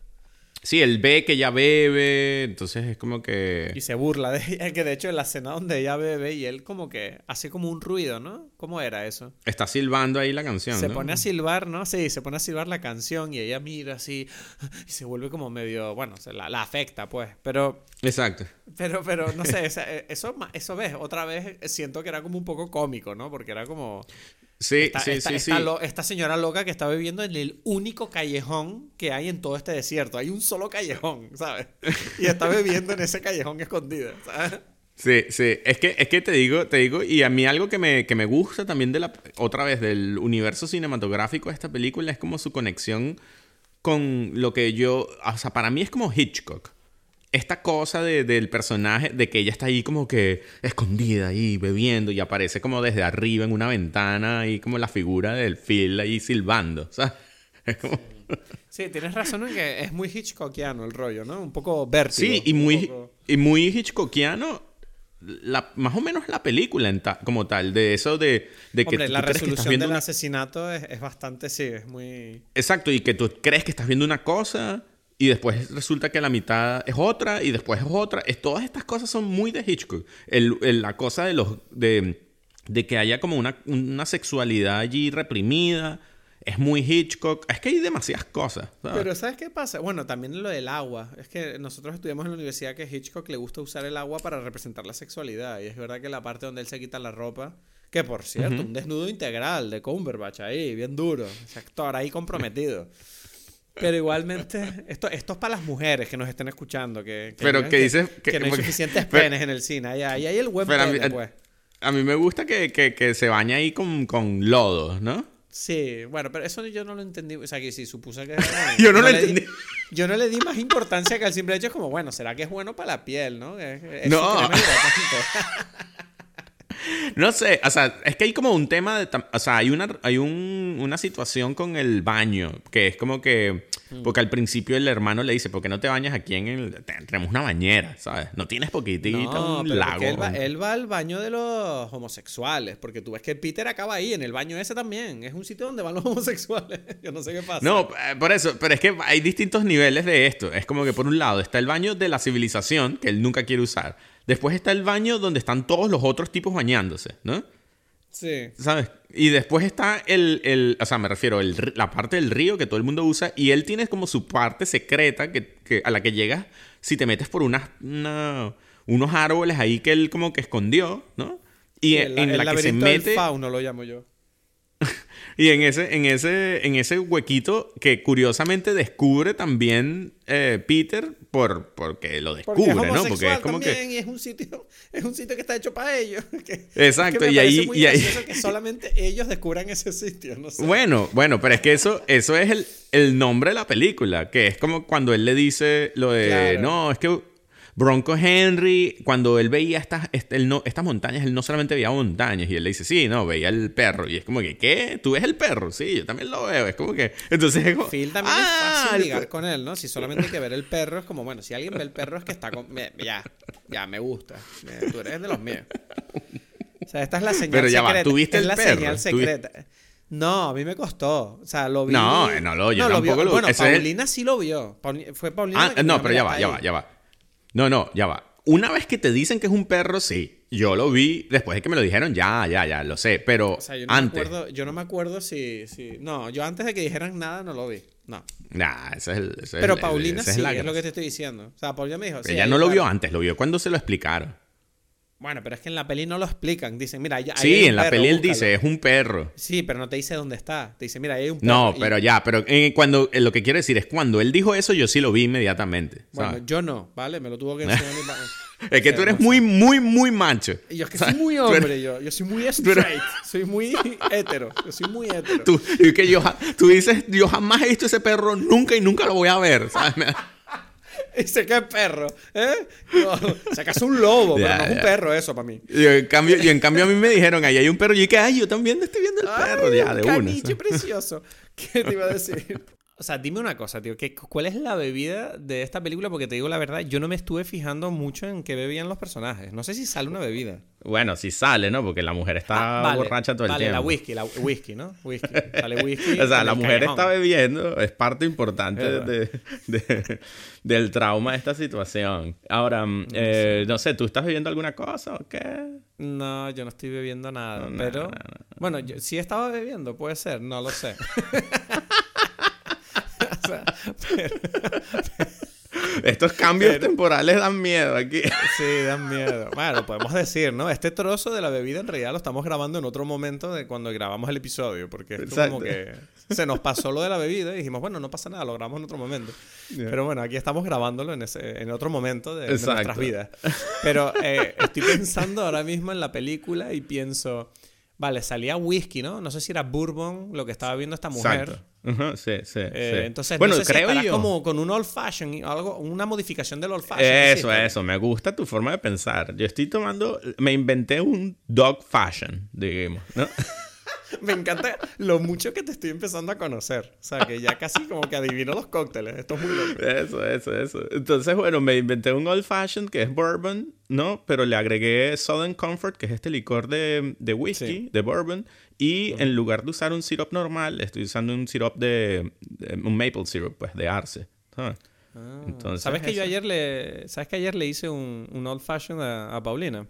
Sí, él ve que ella bebe, entonces es como que... Y se burla de ella, que de hecho en la escena donde ella bebe y él como que hace como un ruido, ¿no? ¿Cómo era eso? Está silbando ahí la canción. Se pone a silbar, ¿no? Sí, se pone a silbar la canción y ella mira así y se vuelve como medio, bueno, la, la afecta pues, pero... Exacto. Pero, pero, no sé, eh, eso, eso ves, otra vez siento que era como un poco cómico, ¿no? Porque era como... Sí, sí, sí, sí. esta, señora loca que está viviendo en el único callejón que hay en todo este desierto. Hay un solo callejón, ¿sabes? Y está bebiendo en ese callejón escondido, ¿sabes? Sí, sí. Es que, es que te digo, te digo, y a mí algo que me, que me gusta también de la, otra vez, del universo cinematográfico de esta película es como su conexión con lo que yo, o sea, para mí es como Hitchcock esta cosa del personaje, de que ella está ahí como que escondida ahí bebiendo y aparece como desde arriba en una ventana y como la figura del Phil ahí silbando, ¿sabes? Sí, tienes razón en que es muy Hitchcockiano el rollo, ¿no? Un poco vértigo. Sí, y muy, y muy Hitchcockiano la, más o menos la película como tal, de eso de, de que la resolución del asesinato es, es, bastante, sí, es muy... Exacto, y que tú crees que estás viendo una cosa y después resulta que la mitad es otra y después es otra. Es, todas estas cosas son muy de Hitchcock. El, la cosa de los de, de que haya como una, una, sexualidad allí reprimida es muy Hitchcock. Es que hay demasiadas cosas. Pero ¿sabes qué pasa? Bueno, también lo del agua. Es que nosotros estudiamos en la universidad que a Hitchcock le gusta usar el agua para representar la sexualidad. Y es verdad que la parte donde él se quita la ropa... Que por cierto, un desnudo integral de Cumberbatch ahí, bien duro. Ese actor ahí comprometido. Pero igualmente, esto, esto es para las mujeres que nos estén escuchando. Que, pero que, dices que, no hay suficientes penes en el cine. Ahí, ahí hay el buen pene, a mí, pues. A mí me gusta que, se baña ahí con, con lodo, ¿no? Sí, bueno, pero eso yo no lo entendí. O sea, que si supuse que. yo no, lo entendí. yo no le di más importancia que al simple hecho es como, bueno, ¿será que es bueno para la piel, no? no. No sé, o sea, es que hay como un tema de... O sea, hay una, hay un, una situación con el baño, que es como que... Mm. Porque al principio el hermano le dice, ¿por qué no te bañas aquí en el... Tenemos una bañera, ¿sabes? No tienes poquitito, un lago. Él va, él va, al baño de los homosexuales, porque tú ves que Peter acaba ahí, en el baño ese también. Es un sitio donde van los homosexuales. Yo no sé qué pasa. No, eh, por eso, pero es que hay distintos niveles de esto. Es como que por un lado está el baño de la civilización, que él nunca quiere usar. Después está el baño donde están todos los otros tipos bañándose, ¿no? Sí. ¿Sabes? Y después está el, el o sea, me refiero, el, la parte del río que todo el mundo usa y él tiene como su parte secreta que, que a la que llegas si te metes por unas, unos árboles ahí que él como que escondió, ¿no? Y en, la que se mete... fauno lo llamo yo. y en ese, en ese, en ese huequito que curiosamente descubre también eh, Peter por, porque lo descubre, ¿no? Porque es como que. Y es un sitio, es un sitio que está hecho para ellos. Exacto, y ahí. y ahí... que solamente ellos descubran ese sitio. No sé. Bueno, bueno, pero es que eso, eso es el, el nombre de la película, que es como cuando él le dice lo de. No, es que Bronco Henry, cuando él veía estas, este, no, estas montañas, él no solamente veía montañas, y él le dice, sí, no, veía el perro. Y es como que, ¿qué? ¿Tú ves el perro? Sí, yo también lo veo. Es como que. Entonces es como. Phil también es ah, fácil ligar con él, ¿no? Si solamente hay que ver el perro, es como, bueno, si alguien ve el perro es que está con. Ya, ya, me gusta. Tú eres de los míos. O sea, esta es la señal Pero ya secreta. va, ¿tuviste es el la perro? señal secreta. No, a mí me costó. O sea, lo vi. No, no, lo, yo tampoco lo, Bueno, Paulina sí lo vio. Fue Paulina. Ah, no, pero ya va, ya va, ya va. No, no, ya va una vez que te dicen que es un perro, sí. Yo lo vi después de que me lo dijeron, ya, ya, ya, lo sé. Pero o sea, yo no antes. Me acuerdo, yo no me acuerdo si, si, No, yo antes de que dijeran nada no lo vi. No. Nah, ese es el. pero Paulina sí, es, lo que te estoy diciendo. O sea, Paulina me dijo. Ella no lo vio antes, lo vio cuando se lo explicaron. Bueno, pero es que en la peli no lo explican. Dicen, mira, ya, Sí, en la peli él dice, es un perro. Sí, pero no te dice dónde está. Te dice, mira, hay un perro. No, pero ya, pero eh, cuando eh, lo que quiero decir es cuando él dijo eso, yo sí lo vi inmediatamente. Bueno, yo no, ¿vale? Me lo tuvo que enseñar Es que tú eres muy, muy, muy macho. Y yo es que soy muy hombre, yo. Yo soy muy straight. Soy muy hetero. Yo soy muy hetero. Tú, y que yo, tú dices, yo jamás he visto ese perro nunca y nunca lo voy a ver. ¿sabes? Dice que es perro. ¿Eh? se acaso un lobo, pero no es un perro eso para mí. Y en, cambio, y en cambio a mí me dijeron, ahí hay un perro. Y yo que, ay, yo también estoy viendo el perro. ya, de un precioso. ¿Qué te iba a decir? O sea, dime una cosa, tío. ¿Cuál es la bebida de esta película? Porque te digo la verdad, yo no me estuve fijando mucho en qué bebían los personajes. No sé si sale una bebida. Bueno, si sale, ¿no? Porque la mujer está ah, borracha todo el vale, tiempo. la whisky, la whisky, ¿no? Whisky. Sale whisky. o sea, la mujer está bebiendo, es parte importante de, del trauma de esta situación. Ahora, mm, eh, no sé, ¿tú estás bebiendo alguna cosa o qué? No, yo no estoy bebiendo nada. pero, bueno, yo, si estaba bebiendo, puede ser, no lo sé. Estos cambios temporales dan miedo aquí. Sí, dan miedo. Bueno, podemos decir, ¿no? Este trozo de la bebida en realidad lo estamos grabando en otro momento de cuando grabamos el episodio, porque es como que se nos pasó lo de la bebida y dijimos, bueno, no pasa nada, lo grabamos en otro momento. Pero bueno, aquí estamos grabándolo en, ese, en otro momento de, nuestras vidas. Pero eh, estoy pensando ahora mismo en la película y pienso, vale, salía whisky, ¿no? No sé si era bourbon lo que estaba viendo esta mujer sí, sí, eh, Entonces, bueno, no sé creo si como con un old fashion, algo, una modificación del old fashion. Eso, eso, me gusta tu forma de pensar. Yo estoy tomando, me inventé un dog fashion, digamos, ¿no? Me encanta lo mucho que te estoy empezando a conocer. O sea, que ya casi como que adivino los cócteles. Esto es muy loco. Eso, eso, eso. Entonces, bueno, me inventé un old fashioned que es bourbon, ¿no? Pero le agregué Southern Comfort, que es este licor de, de whisky, de bourbon. Y en lugar de usar un syrup normal, estoy usando un syrup de, un maple syrup, pues, de arce. Ah. Entonces, ¿Sabes que yo ayer le, ¿sabes que ayer le hice un, un old fashioned a Paulina?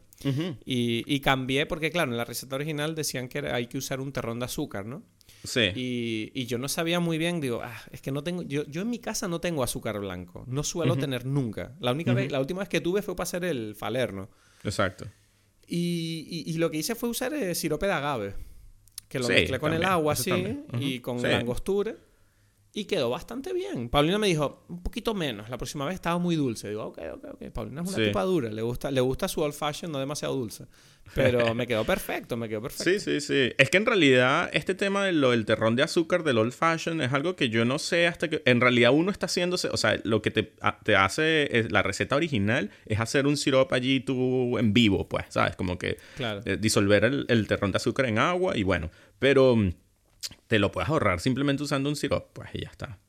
y, cambié porque, claro, en la receta original decían que hay que usar un terrón de azúcar, ¿no? Sí. Y, yo no sabía muy bien, digo, ah, es que no tengo, yo, yo en mi casa no tengo azúcar blanco, no suelo tener nunca. La única vez, la última vez que tuve fue para hacer el falerno. Exacto. Y, lo que hice fue usar el sirope de agave, que lo mezclé con el agua así y con la angostura. Y quedó bastante bien. Paulina me dijo, un poquito menos. La próxima vez estaba muy dulce. Digo, ok, ok, ok. Paulina es una tipa dura. Le gusta, le gusta su old fashion, no demasiado dulce. Pero me quedó perfecto, me quedó perfecto. Sí, sí, sí. Es que en realidad este tema de lo, del terrón de azúcar del old fashion es algo que yo no sé hasta que... En realidad uno está haciéndose... O sea, lo que te, te hace... la receta original es hacer un sirope allí tú en vivo, pues, ¿sabes? Como que eh, disolver el, el terrón de azúcar en agua y bueno. Pero te lo puedes ahorrar simplemente usando un sirope, pues y ya está.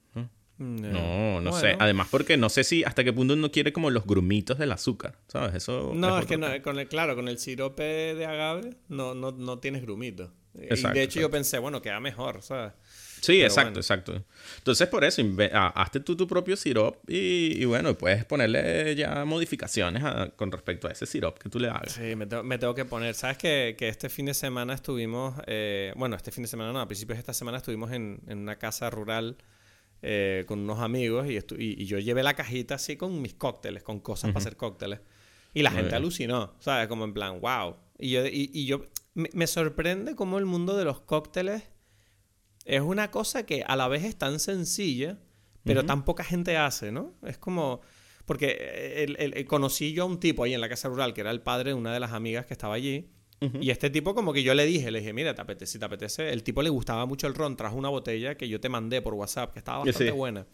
No, no sé. Además, porque no sé si hasta qué punto uno quiere como los grumitos del azúcar, ¿sabes? Eso. No, es, que no, con el, claro, con el sirope de agave no, no, no tienes grumitos. y de hecho yo pensé, bueno, queda mejor, ¿sabes? Sí, exacto, exacto. Entonces, por eso, hazte tú tu propio sirop y, bueno, puedes ponerle ya modificaciones con respecto a ese sirop que tú le hagas. Sí, me, tengo que poner. ¿Sabes que, este fin de semana estuvimos, eh, bueno, este fin de semana no, a principios de esta semana estuvimos en, una casa rural eh, con unos amigos y, y, yo llevé la cajita así con mis cócteles, con cosas para hacer cócteles. Y la gente alucinó, ¿sabes? Como en plan, wow. Y yo, y, yo me sorprende cómo el mundo de los cócteles es una cosa que a la vez es tan sencilla, pero tan poca gente hace, ¿no? Es como... Porque el, conocí yo a un tipo ahí en la casa rural, que era el padre de una de las amigas que estaba allí. Y este tipo como que yo le dije, le dije, mira, te apetece, si te apetece. El tipo le gustaba mucho el ron, trajo una botella que yo te mandé por WhatsApp, que estaba bastante buena.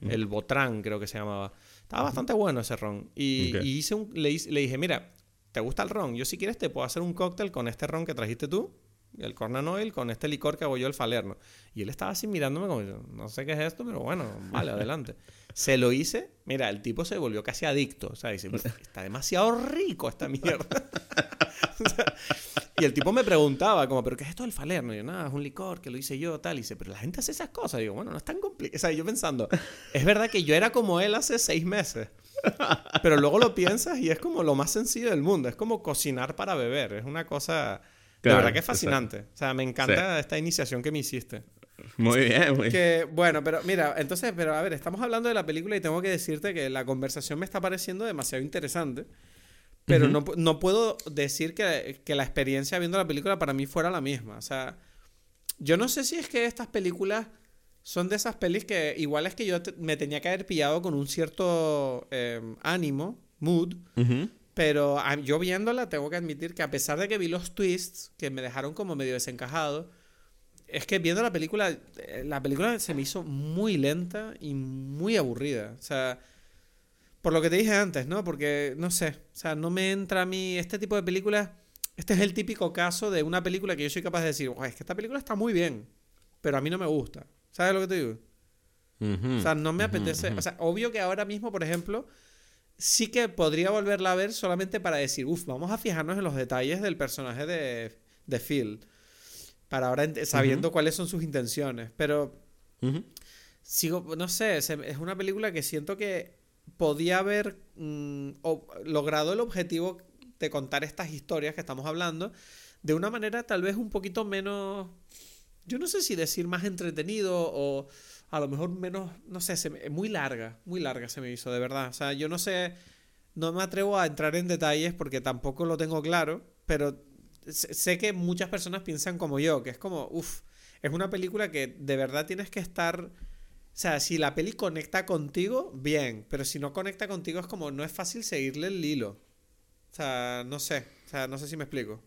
El Botran creo que se llamaba. Estaba bastante bueno ese ron. Y, hice un, le, le dije, mira, ¿te gusta el ron? Yo si quieres te puedo hacer un cóctel con este ron que trajiste tú el Cornan Oil con este licor que hago yo el Falerno. Y él estaba así mirándome como, no sé qué es esto, pero bueno, vale, adelante. se lo hice, mira, el tipo se volvió casi adicto. O sea, dice, está demasiado rico esta mierda. y el tipo me preguntaba, como, ¿pero qué es esto del Falerno? Y yo, nada, es un licor que lo hice yo, tal. Y dice, pero la gente hace esas cosas. Y digo, bueno, no es tan complicado. O sea, yo pensando, es verdad que yo era como él hace seis meses. Pero luego lo piensas y es como lo más sencillo del mundo. Es como cocinar para beber. Es una cosa de verdad que es fascinante. O sea, me encanta esta iniciación que me hiciste. Muy bien, muy que, Bueno, pero mira, entonces, pero a ver, estamos hablando de la película y tengo que decirte que la conversación me está pareciendo demasiado interesante. Pero no, no, puedo decir que, que, la experiencia viendo la película para mí fuera la misma. O sea, yo no sé si es que estas películas son de esas pelis que igual es que yo me tenía que haber pillado con un cierto eh, ánimo, mood, pero yo viéndola tengo que admitir que a pesar de que vi los twists que me dejaron como medio desencajado, es que viendo la película, eh, la película se me hizo muy lenta y muy aburrida. O sea, por lo que te dije antes, ¿no? Porque, no sé, o sea, no me entra a mí este tipo de películas. Este es el típico caso de una película que yo soy capaz de decir, es que esta película está muy bien, pero a mí no me gusta. ¿Sabes lo que te digo? o sea, no me apetece. O sea, obvio que ahora mismo, por ejemplo, sí que podría volverla a ver solamente para decir, uff, vamos a fijarnos en los detalles del personaje de, de Phil. Para ahora sabiendo cuáles son sus intenciones. Pero sigo, no sé, es una película que siento que podía haber mm, logrado el objetivo de contar estas historias que estamos hablando de una manera tal vez un poquito menos, yo no sé si decir más entretenido o a lo mejor menos, no sé, se muy larga, muy larga se me hizo, de verdad. O sea, yo no sé, no me atrevo a entrar en detalles porque tampoco lo tengo claro, pero sé que muchas personas piensan como yo, que es como, uff, es una película que de verdad tienes que estar... O sea, si la peli conecta contigo, bien, pero si no conecta contigo es como no es fácil seguirle el hilo. O sea, no sé, o sea, no sé si me explico.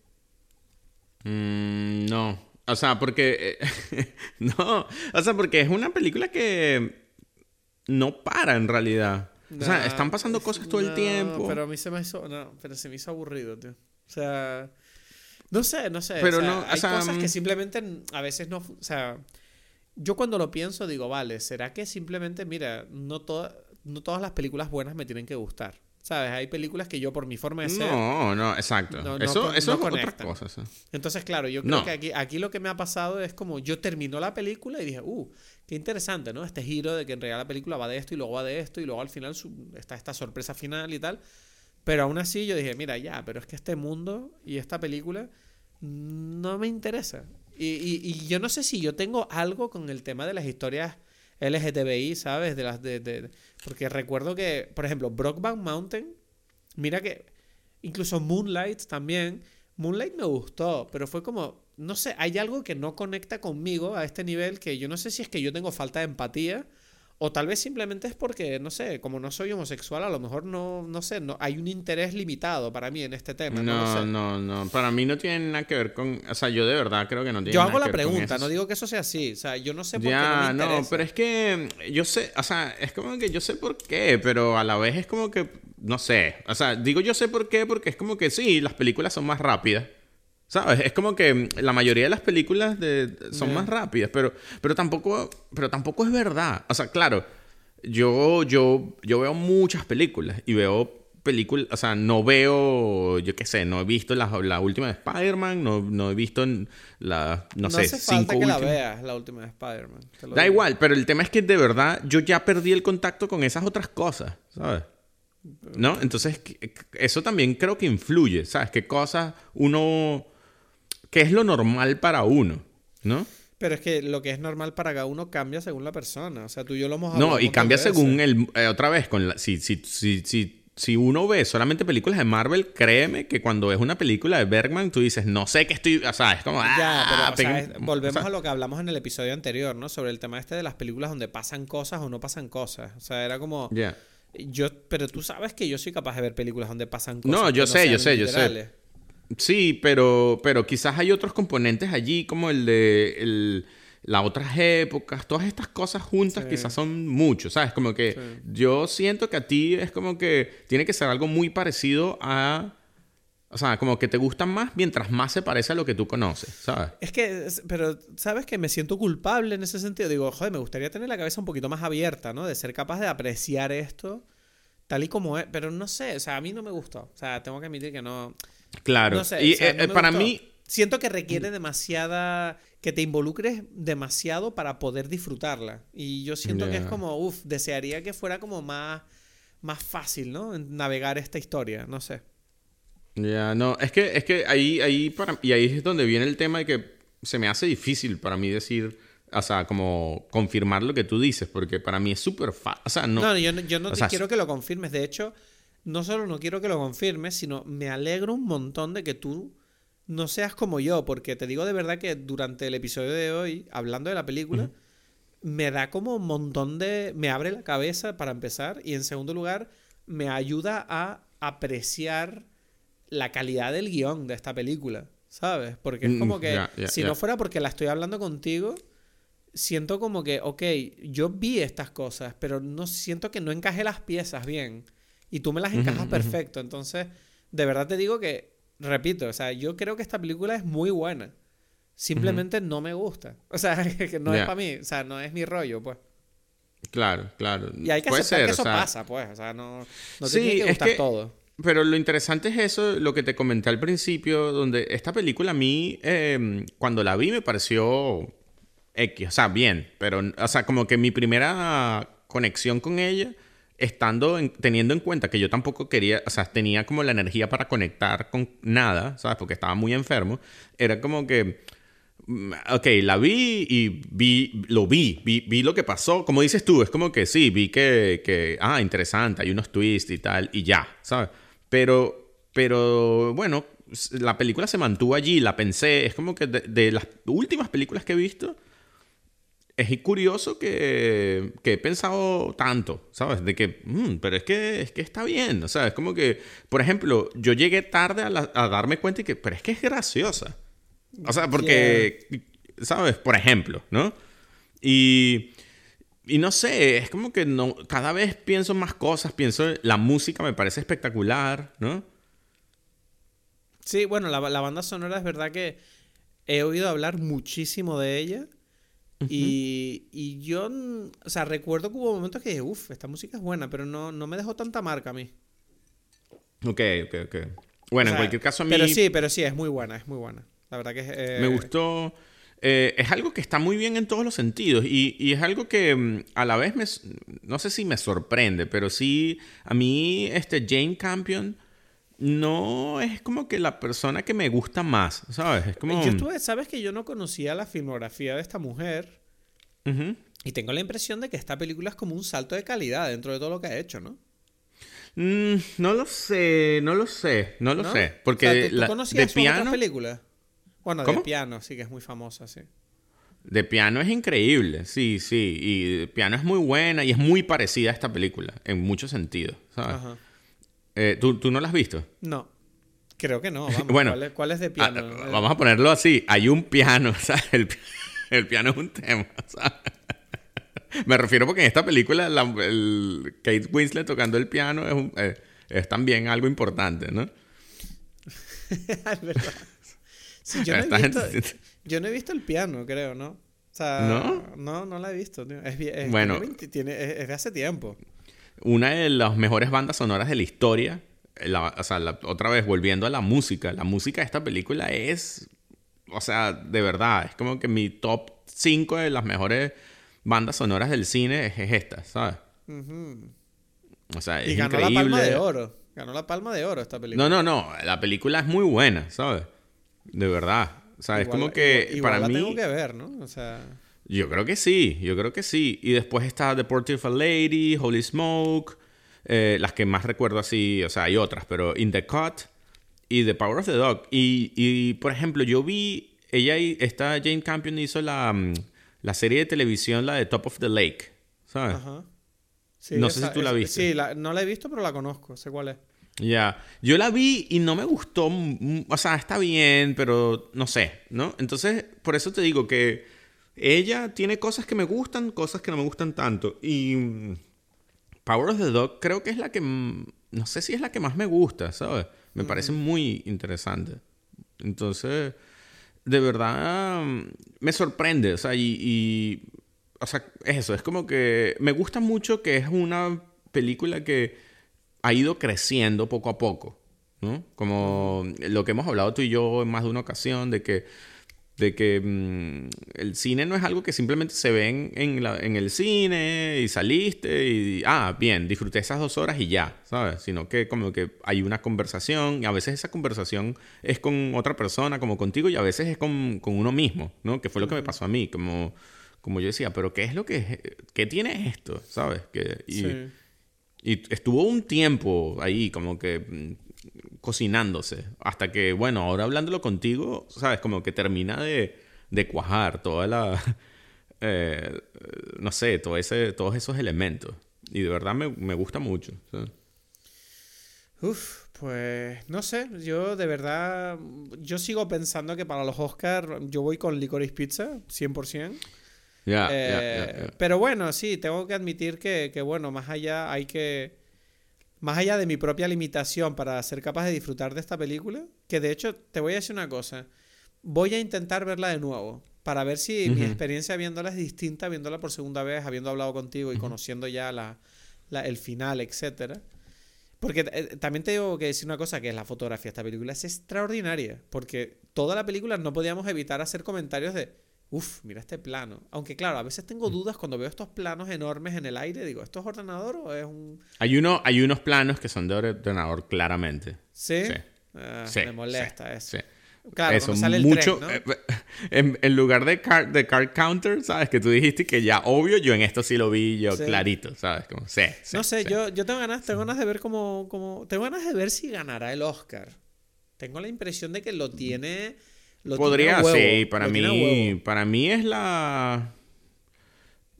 Mm, no, o sea, porque. Eh, no. O sea, porque es una película que. No para en realidad. o sea, están pasando cosas todo el tiempo. Pero a mí se me hizo. No, pero se me hizo aburrido, tío. O sea. No sé, no sé. Pero no. Hay cosas que mm. simplemente a veces no. O sea. Yo cuando lo pienso digo, vale, ¿será que simplemente, mira, no, no todas las películas buenas me tienen que gustar? ¿Sabes? Hay películas que yo por mi forma de ser... No, no, exacto. eso eso es otra cosa. Entonces, claro, yo creo que aquí, aquí lo que me ha pasado es como yo termino la película y dije, uh, qué interesante, ¿no? Este giro de que en realidad la película va de esto y luego va de esto y luego al final está esta sorpresa final y tal. Pero aún así yo dije, mira, ya, pero es que este mundo y esta película no me interesa. Y, y, y yo no sé si yo tengo algo con el tema de las historias LGTBI, ¿sabes? De las de, porque recuerdo que, por ejemplo, Brockback Mountain, mira que incluso Moonlight también, Moonlight me gustó, pero fue como, no sé, hay algo que no conecta conmigo a este nivel que yo no sé si es que yo tengo falta de empatía o tal vez simplemente es porque, no sé, como no soy homosexual, a lo mejor no, no sé, no, hay un interés limitado para mí en este tema. No, no, no, Para mí no tiene nada que ver con. O sea, yo de verdad creo que no tiene yo hago la pregunta, no digo que eso sea así. O sea, yo no sé por qué. No, no, pero es que yo sé, o sea, es como que yo sé por qué, pero a la vez es como que. No sé. O sea, digo yo sé por qué, porque es como que sí, las películas son más rápidas. ¿Sabes? Es como que la mayoría de las películas de, son más rápidas, pero, pero, tampoco, pero tampoco es verdad. O sea, claro, yo, yo, yo veo muchas películas y veo películas, o sea, no veo, yo qué sé, no he visto la, la última de Spider-Man, no, no, he visto la, no, sé, hace falta que la veas, la última de Spider-Man. Da igual, pero el tema es que de verdad yo ya perdí el contacto con esas otras cosas, ¿sabes? ¿No? Entonces, eso también creo que influye, ¿sabes? ¿Qué cosas uno... ¿Qué es lo normal para uno? ¿No? Pero es que lo que es normal para cada uno cambia según la persona. O sea, tú y yo lo hemos hablado. No, y cambia según el. Eh, otra vez, con la, si, si, si, si, si uno ve solamente películas de Marvel, créeme que cuando es una película de Bergman, tú dices, no sé qué estoy. O sea, es como. Ya, pero ah, volvemos a lo que hablamos en el episodio anterior, ¿no? Sobre el tema este de las películas donde pasan cosas o no pasan cosas. O sea, era como. Ya. Yo, pero tú sabes que yo soy capaz de ver películas donde pasan cosas. No, yo sé, yo sé, yo sé. Sí, pero, pero quizás hay otros componentes allí, como el de el, las otras épocas, todas estas cosas juntas quizás son mucho, ¿sabes? Como que yo siento que a ti es como que tiene que ser algo muy parecido a... O sea, como que te gustan más mientras más se parece a lo que tú conoces, ¿sabes? Es que, pero, ¿sabes que Me siento culpable en ese sentido. Digo, joder, me gustaría tener la cabeza un poquito más abierta, ¿no? De ser capaz de apreciar esto tal y como es. Pero no sé, o sea, a mí no me gustó. O sea, tengo que admitir que no... Claro. y eh, eh, para mí... Siento que requiere demasiada... Que te involucres demasiado para poder disfrutarla. Y yo siento que es como, uff, desearía que fuera como más, más fácil, ¿no? Navegar esta historia, no sé. Ya, no, es que, es que ahí, ahí para, y ahí es donde viene el tema de que se me hace difícil para mí decir, o sea, como confirmar lo que tú dices, porque para mí es súper fácil. O sea, no, no, yo no, yo no te quiero que lo confirmes. De hecho, no solo no quiero que lo confirmes, sino me alegro un montón de que tú no seas como yo, porque te digo de verdad que durante el episodio de hoy, hablando de la película, me da como un montón de... me abre la cabeza para empezar y en segundo lugar me ayuda a apreciar la calidad del guion de esta película, ¿sabes? Porque es como mm, que si no fuera porque la estoy hablando contigo, siento como que, ok, yo vi estas cosas, pero no siento que no encajé las piezas bien y tú me las encajas perfecto. Entonces, de verdad te digo que, repito, o sea, yo creo que esta película es muy buena. Simplemente no me gusta. O sea, que no es para mí, o sea, no es mi rollo, pues. Claro, claro. Y hay que aceptar que eso pasa, pues. O sea, no, no te tiene que gustar todo. Pero lo interesante es eso, lo que te comenté al principio, donde esta película a mí, em, cuando la vi, me pareció X, o sea, bien, pero, o sea, como que mi primera conexión con ella estando teniendo en cuenta que yo tampoco quería, o sea, tenía como la energía para conectar con nada, ¿sabes? Porque estaba muy enfermo, era como que, mm, ok, la vi y vi, lo vi, vi, lo que pasó, como dices tú, es como que sí, vi que, que, ah, interesante, hay unos twists y tal, y ya, ¿sabes? Pero, pero, bueno, la película se mantuvo allí, la pensé, es como que de las últimas películas que he visto, es curioso que, que, he pensado tanto, ¿sabes? De que, mm, pero es que, es que está bien, o sea, es como que, por ejemplo, yo llegué tarde a, darme cuenta y que, pero es que es graciosa. O sea, porque, ¿sabes? Por ejemplo, ¿no? Y, y no sé, es como que no, cada vez pienso más cosas, pienso, la música me parece espectacular, ¿no? Sí, bueno, la, la banda sonora es verdad que he oído hablar muchísimo de ella y, yo, o sea, recuerdo que hubo momentos que dije, uff, esta música es buena, pero no, no me dejó tanta marca a mí. Ok, ok, ok. Bueno, en cualquier caso a mí... Pero sí, pero sí, es muy buena, es muy buena. La verdad que es... Me eh, gustó... Eh, es algo que está muy bien en todos los sentidos y, y, es algo que mm, a la vez me... No sé si me sorprende, pero sí, a mí este Jane Campion no es como que la persona que me gusta más, ¿sabes? Es como... Yo estuve, sabes que yo no conocía la filmografía de esta mujer. Y tengo la impresión de que esta película es como un salto de calidad dentro de todo lo que ha hecho, ¿no? Mm, no lo sé, no lo sé, no lo sé. Porque ¿tú, conocías de piano... película? Bueno, de piano, sí que es muy famosa, sí. De piano es increíble, sí, sí. Y piano es muy buena y es muy parecida a esta película, en muchos sentidos, ¿sabes? Ajá. Eh, ¿tú, no la has visto? No. Creo que no. Vamos, bueno, ¿cuál es, de piano? Ah, vamos a ponerlo así. Hay un piano, ¿sabes? El, piano es un tema, ¿sabes? Me refiero porque en esta película el Kate Winslet tocando el piano es, eh, es también algo importante, ¿no? es verdad. yo, no he visto, yo no he visto el piano, creo, ¿no? O ¿No? No, no la he visto, tío. Es, bueno, tiene, es, de hace tiempo. Una de las mejores bandas sonoras de la historia. o sea, otra vez volviendo a la música. La música de esta película es. O sea, de verdad, es como que mi top 5 de las mejores bandas sonoras del cine es, esta, ¿sabes? O sea, es y ganó la palma de oro. Ganó la palma de oro esta película. No, no, no. La película es muy buena, ¿sabes? De verdad. O sea, es como que para la mí. tengo que ver, ¿no? O sea. Yo creo que sí, yo creo que sí. Y después está The Portrait of a Lady, Holy Smoke, eh, las que más recuerdo así, o sea, hay otras, pero In the Cut y The Power of the Dog. Y, y por ejemplo, yo vi, ella, esta Jane Campion hizo la, mm, la serie de televisión, la de Top of the Lake, ¿sabes? Ajá. no sé si tú la viste. Sí, no la he visto, pero la conozco, sé cuál es. Ya, yo la vi y no me gustó, o sea, está bien, pero no sé, ¿no? Entonces, por eso te digo que ella tiene cosas que me gustan, cosas que no me gustan tanto. Y mm, Power of the Dog creo que es la que, no sé si es la que más me gusta, ¿sabes? Me parece muy interesante. Entonces, de verdad, mm, me sorprende, o sea, y, y, o sea, es eso, es como que me gusta mucho que es una película que ha ido creciendo poco a poco, ¿no? Como lo que hemos hablado tú y yo en más de una ocasión, de que, de que mm, el cine no es algo que simplemente se ve en, en, el cine y saliste y, ah, bien, disfruté esas dos horas y ya, ¿sabes? Sino que como que hay una conversación y a veces esa conversación es con otra persona, como contigo, y a veces es con, con uno mismo, ¿no? Que fue lo que me pasó a mí, como, como yo decía, pero ¿qué es lo que, qué tiene esto, ¿sabes? Que, y, sí y estuvo un tiempo ahí como que mm, cocinándose. Hasta que, bueno, ahora hablándolo contigo, ¿sabes? Como que termina de, de cuajar toda la... Eh, no sé, todo ese, todos esos elementos. Y de verdad me, me gusta mucho. Uf, pues no sé, yo de verdad, yo sigo pensando que para los Oscars yo voy con Licorice Pizza, 100%. Eh, pero bueno, sí, tengo que admitir que, bueno, más allá hay que... Más allá de mi propia limitación para ser capaz de disfrutar de esta película, que de hecho te voy a decir una cosa, voy a intentar verla de nuevo para ver si mi experiencia viéndola es distinta, viéndola por segunda vez, habiendo hablado contigo y conociendo ya la, el final, etcétera. Porque eh, también tengo que decir una cosa, que es la fotografía de esta película es extraordinaria, porque toda la película no podíamos evitar hacer comentarios de Uf, mira este plano. Aunque claro, a veces tengo mm. dudas cuando veo estos planos enormes en el aire. Digo, ¿esto es ordenador o es un...? Hay, uno, hay unos planos que son de ordenador, claramente. ¿Sí? Sí. Ah, me molesta eso. Claro, eso, sale el mucho, tren, ¿no? Eh, en, lugar de card, de card counter, ¿sabes? Que tú dijiste que ya, obvio, yo en esto sí lo vi yo clarito, ¿sabes? Como, sí, no sé, Yo, yo tengo ganas, tengo ganas de ver cómo, cómo... Tengo ganas de ver si ganará el Oscar. Tengo la impresión de que lo tiene Podría, sí, para mí, para mí es la...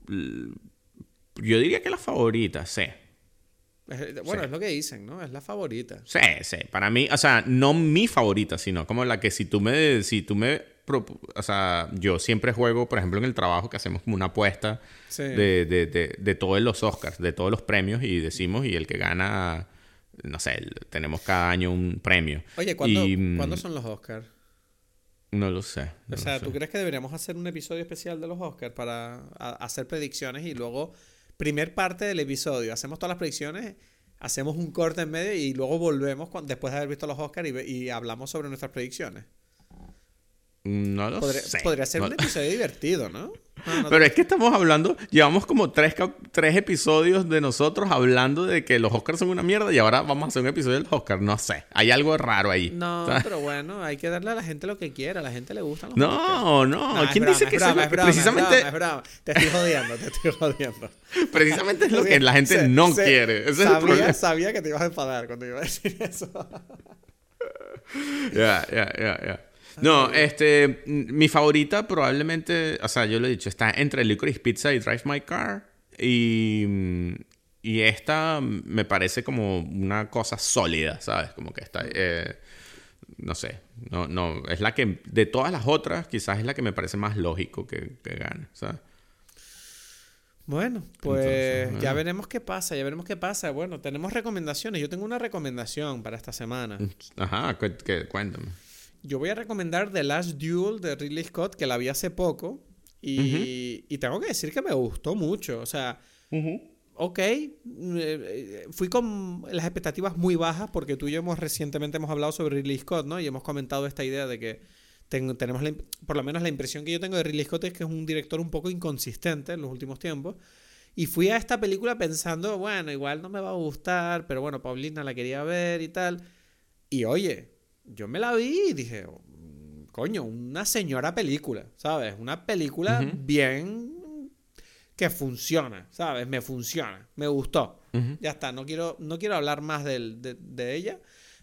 Yo diría que la favorita, sí. Bueno, es lo que dicen, ¿no? Es la favorita. Sí, sí. Para mí, o sea, no mi favorita, sino como la que si tú me, si tú me, o sea, yo siempre juego, por ejemplo, en el trabajo que hacemos como una apuesta de, de, de, de, todos los Oscars, de todos los premios y decimos y el que gana, no sé, tenemos cada año un premio. Oye, ¿cuándo, ¿cuándo son los Oscars? No lo sé. o sea, ¿tú crees que deberíamos hacer un episodio especial de los Oscars para hacer predicciones y luego, primer parte del episodio, hacemos todas las predicciones, hacemos un corte en medio y luego volvemos después de haber visto los Oscars y hablamos sobre nuestras predicciones? No lo podría, sé. Podría ser un episodio divertido, ¿no? Pero es que estamos hablando, llevamos como tres, tres episodios de nosotros hablando de que los Oscars son una mierda y ahora vamos a hacer un episodio del Oscar. No sé, hay algo raro ahí. No, pero bueno, hay que darle a la gente lo que quiera, a la gente le gustan los No, no, ¿quién dice que es broma, es precisamente... Es broma, Te estoy jodiendo, te estoy jodiendo. precisamente es lo que la gente no quiere. sabía, sabía que te ibas a enfadar cuando iba a decir eso. Ya, ya, ya, ya. No, este, mi favorita probablemente, o sea, yo lo he dicho, está entre Licorice Pizza y Drive My Car. Y, y esta me parece como una cosa sólida, ¿sabes? Como que está, eh, no sé, no, no, es la que, de todas las otras, quizás es la que me parece más lógico que, que gane, ¿sabes? Bueno, pues ya veremos qué pasa, ya veremos qué pasa. Bueno, tenemos recomendaciones. Yo tengo una recomendación para esta semana. Ajá, cuéntame. Yo voy a recomendar The Last Duel de Ridley Scott, que la vi hace poco. Y, tengo que decir que me gustó mucho. O sea, ok, eh, fui con las expectativas muy bajas porque tú y yo hemos recientemente hemos hablado sobre Ridley Scott, ¿no? Y hemos comentado esta idea de que tenemos por lo menos la impresión que yo tengo de Ridley Scott es que es un director un poco inconsistente en los últimos tiempos. Y fui a esta película pensando, bueno, igual no me va a gustar, pero bueno, Paulina la quería ver y tal. Y oye, yo me la vi y dije, mm, coño, una señora película, ¿sabes? Una película bien que funciona, ¿sabes? Me funciona, me gustó. Ya está, no quiero, no quiero hablar más de, de, ella,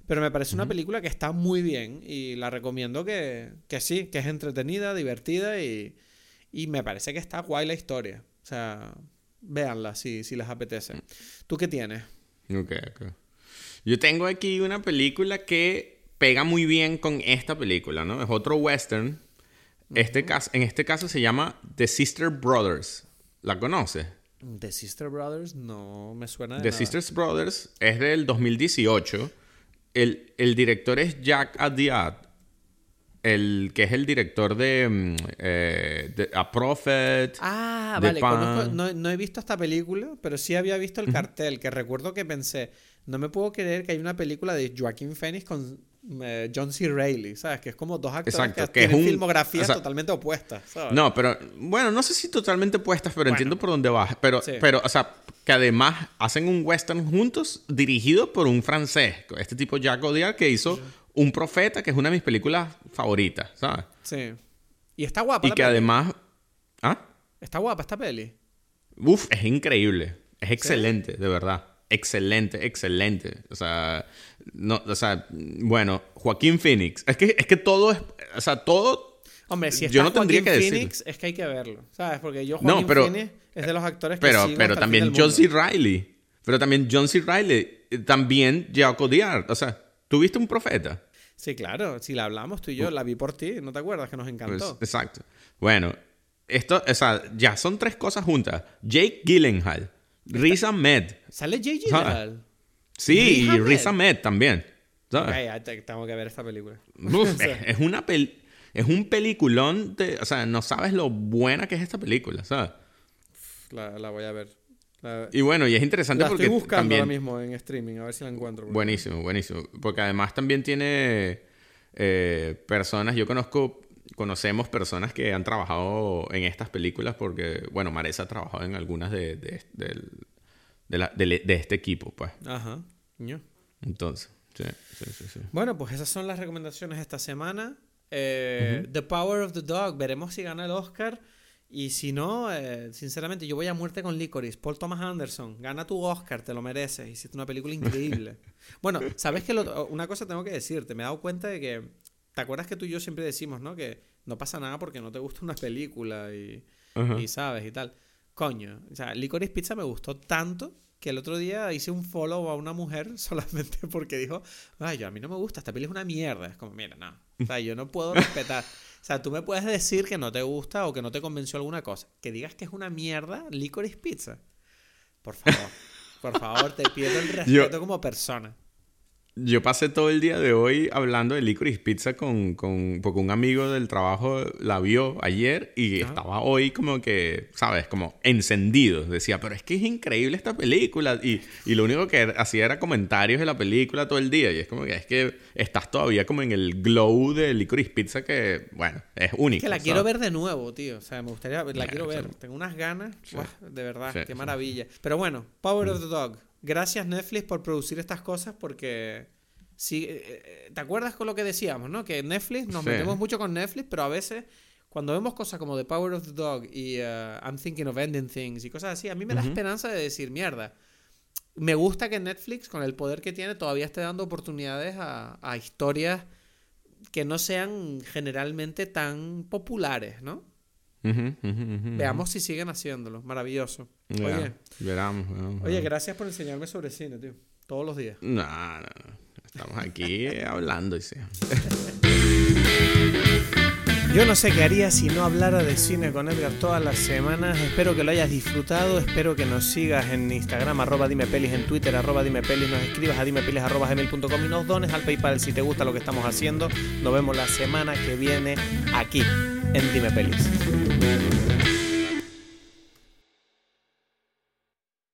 pero me parece una película que está muy bien y la recomiendo que, que sí, que es entretenida, divertida y, y, me parece que está guay la historia. O sea, véanla si, si les apetece. ¿Tú qué tienes? Ok, ok. Yo tengo aquí una película que pega muy bien con esta película, ¿no? Es otro western. Este caso, en este caso se llama The Sister Brothers. ¿La conoces? The Sister Brothers no me suena de The Sister Brothers es del 2018. El, el director es Jack Adiad, el que es el director de, mm, eh, A Prophet. Ah, vale. no, no, he visto esta película, pero sí había visto el cartel, que recuerdo que pensé, no me puedo creer que hay una película de Joaquín Phoenix con eh, John C. Reilly, ¿sabes? Que es como dos actores que, tienen filmografías totalmente opuestas, No, pero bueno, no sé si totalmente opuestas, pero entiendo por dónde vas. Pero, pero, o sea, que además hacen un western juntos dirigido por un francés, este tipo Jacques Audiard, que hizo Un Profeta, que es una de mis películas favoritas, ¿sabes? Sí. Y está guapa. Y que además... ¿Ah? Está guapa esta peli. Uf, es increíble. Es excelente, de verdad excelente, excelente. O sea, no, o sea, bueno, Joaquín Phoenix. Es que, es que todo es, o sea, todo... Hombre, si está yo no tendría que Phoenix, es que hay que verlo, ¿sabes? Porque yo Joaquín no, pero, Phoenix es de los actores que pero, Pero también John C. Reilly. Pero también John C. Reilly. Eh, también Jacques Diard. O sea, ¿tuviste un profeta? Sí, claro. Si la hablamos tú y yo, la vi por ti. ¿No te acuerdas que nos encantó? Pues, exacto. Bueno, esto, o sea, ya son tres cosas juntas. Jake Gyllenhaal, Riz Ahmed. ¿Sale Jake Gyllenhaal? Sí, y Riz Ahmed también. tengo que ver esta película. es, una es un peliculón de, o sea, no sabes lo buena que es esta película, ¿sabes? La, voy a ver. Y bueno, y es interesante la porque estoy buscando ahora mismo en streaming, a ver si la encuentro. Buenísimo, buenísimo. Porque además también tiene eh, personas, yo conozco, conocemos personas que han trabajado en estas películas porque, bueno, Maresa ha trabajado en algunas de, de, de, este equipo, pues. Ajá. Entonces, sí, sí, sí, Bueno, pues esas son las recomendaciones esta semana. Eh, The Power of the Dog, veremos si gana el Oscar. Y si no, eh, sinceramente, yo voy a muerte con Licorice. Paul Thomas Anderson, gana tu Oscar, te lo mereces. Hiciste una película increíble. bueno, sabes que una cosa tengo que decirte. Me he dado cuenta de que. ¿Te acuerdas que tú y yo siempre decimos, no? Que no pasa nada porque no te gusta una película y, y sabes y tal. Coño, o sea, Licorice Pizza me gustó tanto que el otro día hice un follow a una mujer solamente porque dijo, ay, yo a mí no me gusta, esta peli es una mierda. Es como, mira, no. O sea, yo no puedo respetar. O sea, tú me puedes decir que no te gusta o que no te convenció alguna cosa. Que digas que es una mierda Licorice Pizza. Por favor. Por favor, te pido el respeto como persona. Yo pasé todo el día de hoy hablando de Licorice Pizza con, con porque un amigo del trabajo la vio ayer y estaba hoy como que, ¿sabes? Como encendido. Decía, pero es que es increíble esta película. Y, y lo único que hacía era comentarios de la película todo el día. Y es como que es que estás todavía como en el glow de Licorice Pizza que, bueno, es único. Es que la quiero ver de nuevo, tío. O sea, me gustaría, la quiero ver. Tengo unas ganas. de verdad, qué maravilla. Pero bueno, Power of the Dog gracias Netflix por producir estas cosas porque si eh, eh, ¿te acuerdas con lo que decíamos, no? Que Netflix, nos metemos mucho con Netflix, pero a veces cuando vemos cosas como The Power of the Dog y uh, I'm Thinking of Ending Things y cosas así, a mí me da esperanza de decir, mierda, me gusta que Netflix, con el poder que tiene, todavía esté dando oportunidades a, a historias que no sean generalmente tan populares, ¿no? Veamos si siguen haciéndolo. Maravilloso. Oye, veramos, Oye, gracias por enseñarme sobre cine, tío. Todos los días. No, no, no. Estamos aquí hablando, y sí. Yo no sé qué haría si no hablara de cine con Edgar todas las semanas. Espero que lo hayas disfrutado. Espero que nos sigas en Instagram, arroba dimepelis, en Twitter, arroba dimepelis, nos escribas a dimepelis, arroba gmail.com y nos dones al PayPal si te gusta lo que estamos haciendo. Nos vemos la semana que viene aquí en Dimepelis.